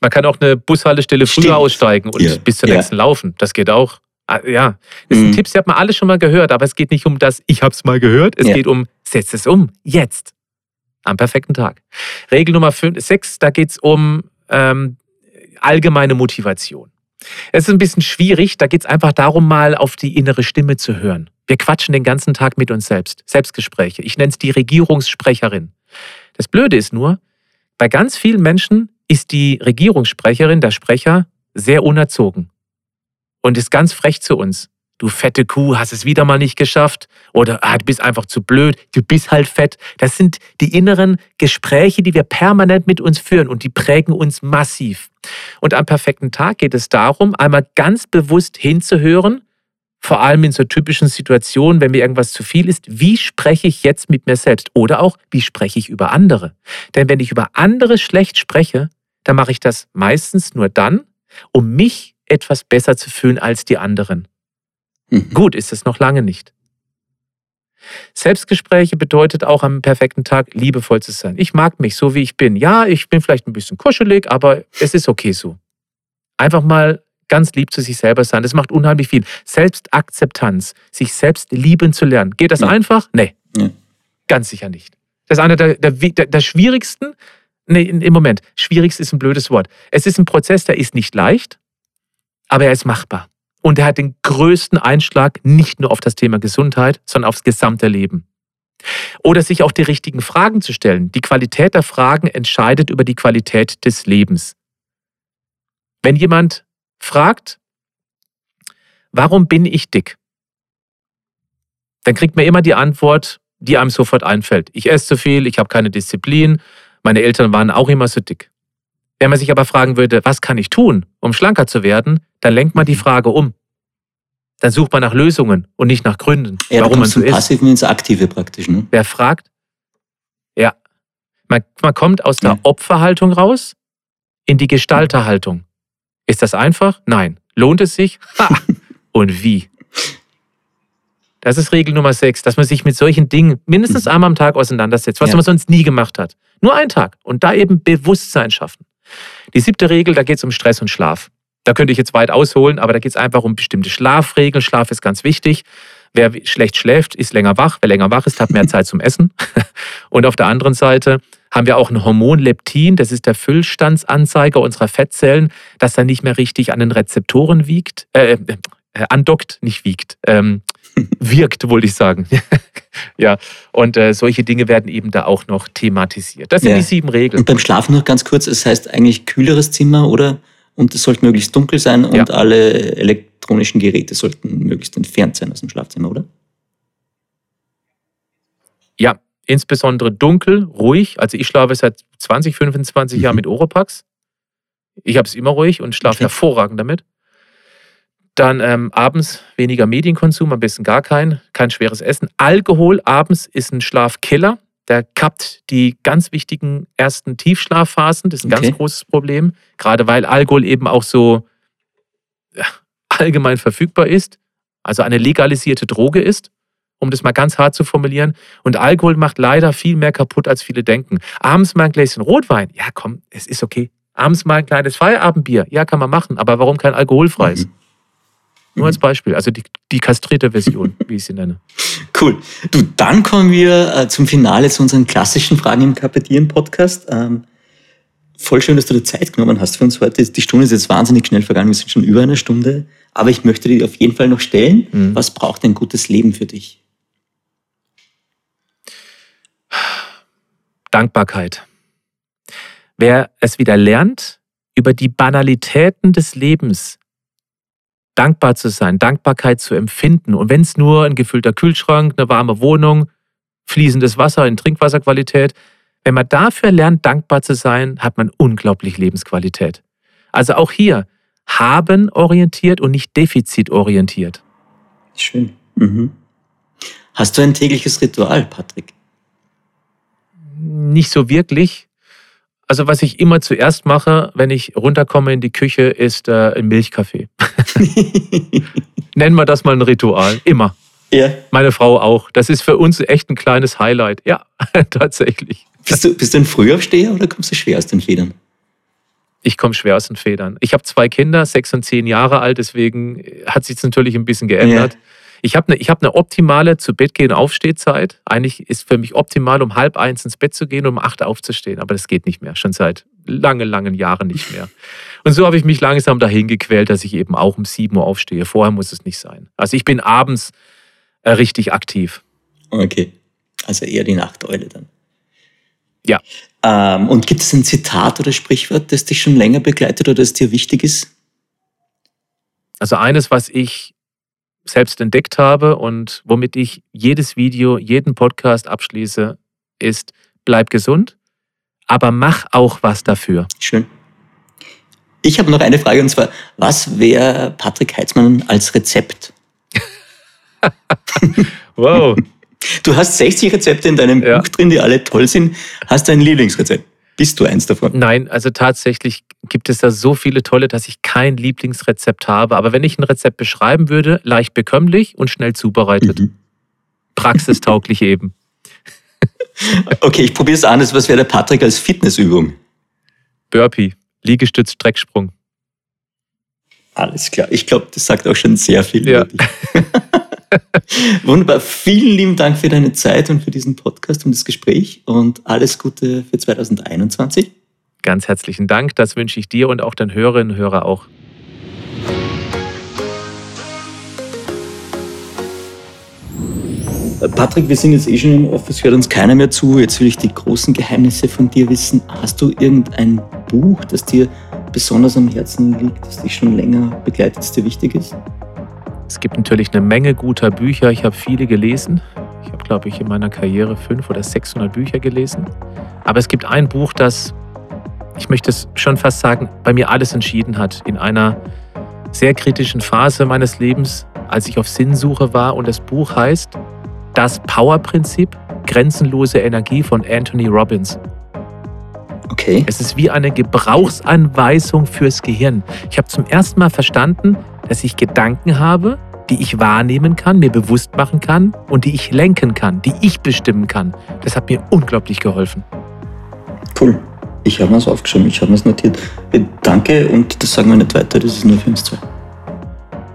Man kann auch eine Bushaltestelle früher Stimmt. aussteigen und ja. bis zur ja. nächsten laufen. Das geht auch. Ah, ja, das sind mhm. Tipps, die hat man alle schon mal gehört, aber es geht nicht um das, ich habe es mal gehört. Es ja. geht um, setz es um, jetzt am perfekten Tag. Regel Nummer 6, da geht es um ähm, allgemeine Motivation. Es ist ein bisschen schwierig, da geht es einfach darum, mal auf die innere Stimme zu hören. Wir quatschen den ganzen Tag mit uns selbst. Selbstgespräche. Ich nenne es die Regierungssprecherin. Das Blöde ist nur, bei ganz vielen Menschen ist die Regierungssprecherin, der Sprecher, sehr unerzogen und ist ganz frech zu uns. Du fette Kuh, hast es wieder mal nicht geschafft. Oder ah, du bist einfach zu blöd, du bist halt fett. Das sind die inneren Gespräche, die wir permanent mit uns führen und die prägen uns massiv. Und am perfekten Tag geht es darum, einmal ganz bewusst hinzuhören, vor allem in so typischen Situationen, wenn mir irgendwas zu viel ist, wie spreche ich jetzt mit mir selbst? Oder auch, wie spreche ich über andere? Denn wenn ich über andere schlecht spreche, dann mache ich das meistens nur dann, um mich etwas besser zu fühlen als die anderen. Mhm. Gut ist es noch lange nicht. Selbstgespräche bedeutet auch am perfekten Tag liebevoll zu sein. Ich mag mich so, wie ich bin. Ja, ich bin vielleicht ein bisschen kuschelig, aber es ist okay so. Einfach mal ganz lieb zu sich selber sein. Das macht unheimlich viel. Selbstakzeptanz, sich selbst lieben zu lernen. Geht das ja. einfach? Nee. Ja. Ganz sicher nicht. Das ist einer der, der, der, der schwierigsten, nee, im Moment, schwierigst ist ein blödes Wort. Es ist ein Prozess, der ist nicht leicht, aber er ist machbar. Und er hat den größten Einschlag nicht nur auf das Thema Gesundheit, sondern aufs gesamte Leben. Oder sich auch die richtigen Fragen zu stellen. Die Qualität der Fragen entscheidet über die Qualität des Lebens. Wenn jemand fragt, warum bin ich dick? Dann kriegt man immer die Antwort, die einem sofort einfällt. Ich esse zu viel, ich habe keine Disziplin, meine Eltern waren auch immer so dick. Wenn man sich aber fragen würde, was kann ich tun, um schlanker zu werden, dann lenkt man die Frage um. Dann sucht man nach Lösungen und nicht nach Gründen, ja, warum man so ist. Passiven ins Aktive praktisch. Ne? Wer fragt? Ja. Man, man kommt aus der ja. Opferhaltung raus in die Gestalterhaltung. Ist das einfach? Nein. Lohnt es sich? Ha! [LAUGHS] Und wie? Das ist Regel Nummer 6, dass man sich mit solchen Dingen mindestens mhm. einmal am Tag auseinandersetzt, was ja. man sonst nie gemacht hat. Nur einen Tag. Und da eben Bewusstsein schaffen. Die siebte Regel, da geht es um Stress und Schlaf. Da könnte ich jetzt weit ausholen, aber da geht es einfach um bestimmte Schlafregeln. Schlaf ist ganz wichtig. Wer schlecht schläft, ist länger wach. Wer länger wach ist, hat mehr [LAUGHS] Zeit zum Essen. [LAUGHS] Und auf der anderen Seite haben wir auch ein Hormon Leptin, das ist der Füllstandsanzeiger unserer Fettzellen, das dann nicht mehr richtig an den Rezeptoren wiegt, äh, äh, andockt, nicht wiegt, ähm, wirkt, wollte ich sagen. [LAUGHS] ja, und äh, solche Dinge werden eben da auch noch thematisiert. Das sind ja. die sieben Regeln. Und beim Schlafen noch ganz kurz, es das heißt eigentlich kühleres Zimmer oder und es sollte möglichst dunkel sein und ja. alle elektronischen Geräte sollten möglichst entfernt sein aus dem Schlafzimmer, oder? Ja, insbesondere dunkel, ruhig. Also ich schlafe seit 20, 25 mhm. Jahren mit Oropax. Ich habe es immer ruhig und schlafe okay. hervorragend damit. Dann ähm, abends weniger Medienkonsum, am besten gar kein, kein schweres Essen. Alkohol abends ist ein Schlafkiller. Der kappt die ganz wichtigen ersten Tiefschlafphasen. Das ist ein okay. ganz großes Problem. Gerade weil Alkohol eben auch so ja, allgemein verfügbar ist. Also eine legalisierte Droge ist, um das mal ganz hart zu formulieren. Und Alkohol macht leider viel mehr kaputt, als viele denken. Abends mal ein Gläschen Rotwein. Ja, komm, es ist okay. Abends mal ein kleines Feierabendbier. Ja, kann man machen. Aber warum kein alkoholfreies? Mhm. Nur als Beispiel, also die, die kastrierte Version, [LAUGHS] wie ich sie nenne. Cool. Du, dann kommen wir äh, zum Finale zu unseren klassischen Fragen im Kapitieren-Podcast. Ähm, voll schön, dass du dir Zeit genommen hast für uns heute. Die Stunde ist jetzt wahnsinnig schnell vergangen, wir sind schon über eine Stunde. Aber ich möchte dir auf jeden Fall noch stellen, mhm. was braucht ein gutes Leben für dich? Dankbarkeit. Wer es wieder lernt, über die Banalitäten des Lebens dankbar zu sein, Dankbarkeit zu empfinden. Und wenn es nur ein gefüllter Kühlschrank, eine warme Wohnung, fließendes Wasser in Trinkwasserqualität, wenn man dafür lernt, dankbar zu sein, hat man unglaublich Lebensqualität. Also auch hier haben orientiert und nicht defizitorientiert. Schön. Mhm. Hast du ein tägliches Ritual, Patrick? Nicht so wirklich. Also was ich immer zuerst mache, wenn ich runterkomme in die Küche, ist äh, ein Milchkaffee. [LAUGHS] Nennen wir das mal ein Ritual. Immer. Ja. Meine Frau auch. Das ist für uns echt ein kleines Highlight. Ja, [LAUGHS] tatsächlich. Bist du, bist du ein Frühaufsteher oder kommst du schwer aus den Federn? Ich komme schwer aus den Federn. Ich habe zwei Kinder, sechs und zehn Jahre alt, deswegen hat sich natürlich ein bisschen geändert. Ich habe eine hab ne optimale zu Bett gehen Aufstehzeit. Eigentlich ist für mich optimal, um halb eins ins Bett zu gehen und um acht aufzustehen. Aber das geht nicht mehr, schon seit langen, langen Jahren nicht mehr. Und so habe ich mich langsam dahin gequält, dass ich eben auch um sieben Uhr aufstehe. Vorher muss es nicht sein. Also ich bin abends äh, richtig aktiv. Okay. Also eher die Nachteule dann. Ja. Ähm, und gibt es ein Zitat oder Sprichwort, das dich schon länger begleitet oder das dir wichtig ist? Also eines, was ich selbst entdeckt habe und womit ich jedes Video, jeden Podcast abschließe, ist, bleib gesund, aber mach auch was dafür. Schön. Ich habe noch eine Frage und zwar, was wäre Patrick Heitzmann als Rezept? [LAUGHS] wow. Du hast 60 Rezepte in deinem ja. Buch drin, die alle toll sind. Hast du ein Lieblingsrezept? Bist du eins davon? Nein, also tatsächlich gibt es da so viele tolle, dass ich kein Lieblingsrezept habe. Aber wenn ich ein Rezept beschreiben würde, leicht bekömmlich und schnell zubereitet. Mhm. Praxistauglich [LAUGHS] eben. Okay, ich probiere es anders. Was wäre der Patrick als Fitnessübung? Burpee, Liegestütz, Strecksprung. Alles klar. Ich glaube, das sagt auch schon sehr viel ja. [LAUGHS] Wunderbar. Vielen lieben Dank für deine Zeit und für diesen Podcast und das Gespräch und alles Gute für 2021. Ganz herzlichen Dank. Das wünsche ich dir und auch den Hörerinnen und Hörern auch. Patrick, wir sind jetzt eh schon im Office, hört uns keiner mehr zu. Jetzt will ich die großen Geheimnisse von dir wissen. Hast du irgendein Buch, das dir besonders am Herzen liegt, das dich schon länger begleitet, das dir wichtig ist? Es gibt natürlich eine Menge guter Bücher. Ich habe viele gelesen. Ich habe, glaube ich, in meiner Karriere fünf oder 600 Bücher gelesen. Aber es gibt ein Buch, das, ich möchte es schon fast sagen, bei mir alles entschieden hat. In einer sehr kritischen Phase meines Lebens, als ich auf Sinnsuche war. Und das Buch heißt Das Power-Prinzip, grenzenlose Energie von Anthony Robbins. Okay. Es ist wie eine Gebrauchsanweisung fürs Gehirn. Ich habe zum ersten Mal verstanden, dass ich Gedanken habe, die ich wahrnehmen kann, mir bewusst machen kann und die ich lenken kann, die ich bestimmen kann. Das hat mir unglaublich geholfen. Cool. Ich habe mir das aufgeschrieben, ich habe mir das notiert. Danke und das sagen wir nicht weiter, das ist nur für uns zwei.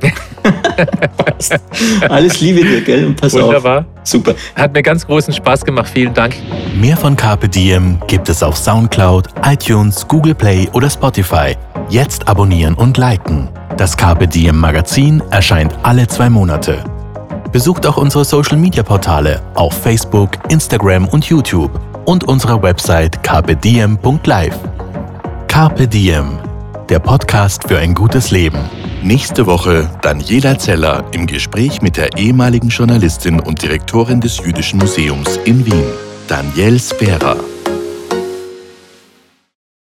[LAUGHS] Alles Liebe dir, gell? Und pass Wunderbar. auf. Super. Hat mir ganz großen Spaß gemacht. Vielen Dank. Mehr von Carpe Diem gibt es auf Soundcloud, iTunes, Google Play oder Spotify. Jetzt abonnieren und liken. Das Carpe Diem Magazin erscheint alle zwei Monate. Besucht auch unsere Social Media Portale auf Facebook, Instagram und YouTube und unsere Website carpediem.live. Carpe Diem, der Podcast für ein gutes Leben. Nächste Woche Daniela Zeller im Gespräch mit der ehemaligen Journalistin und Direktorin des Jüdischen Museums in Wien, Danielle Spera.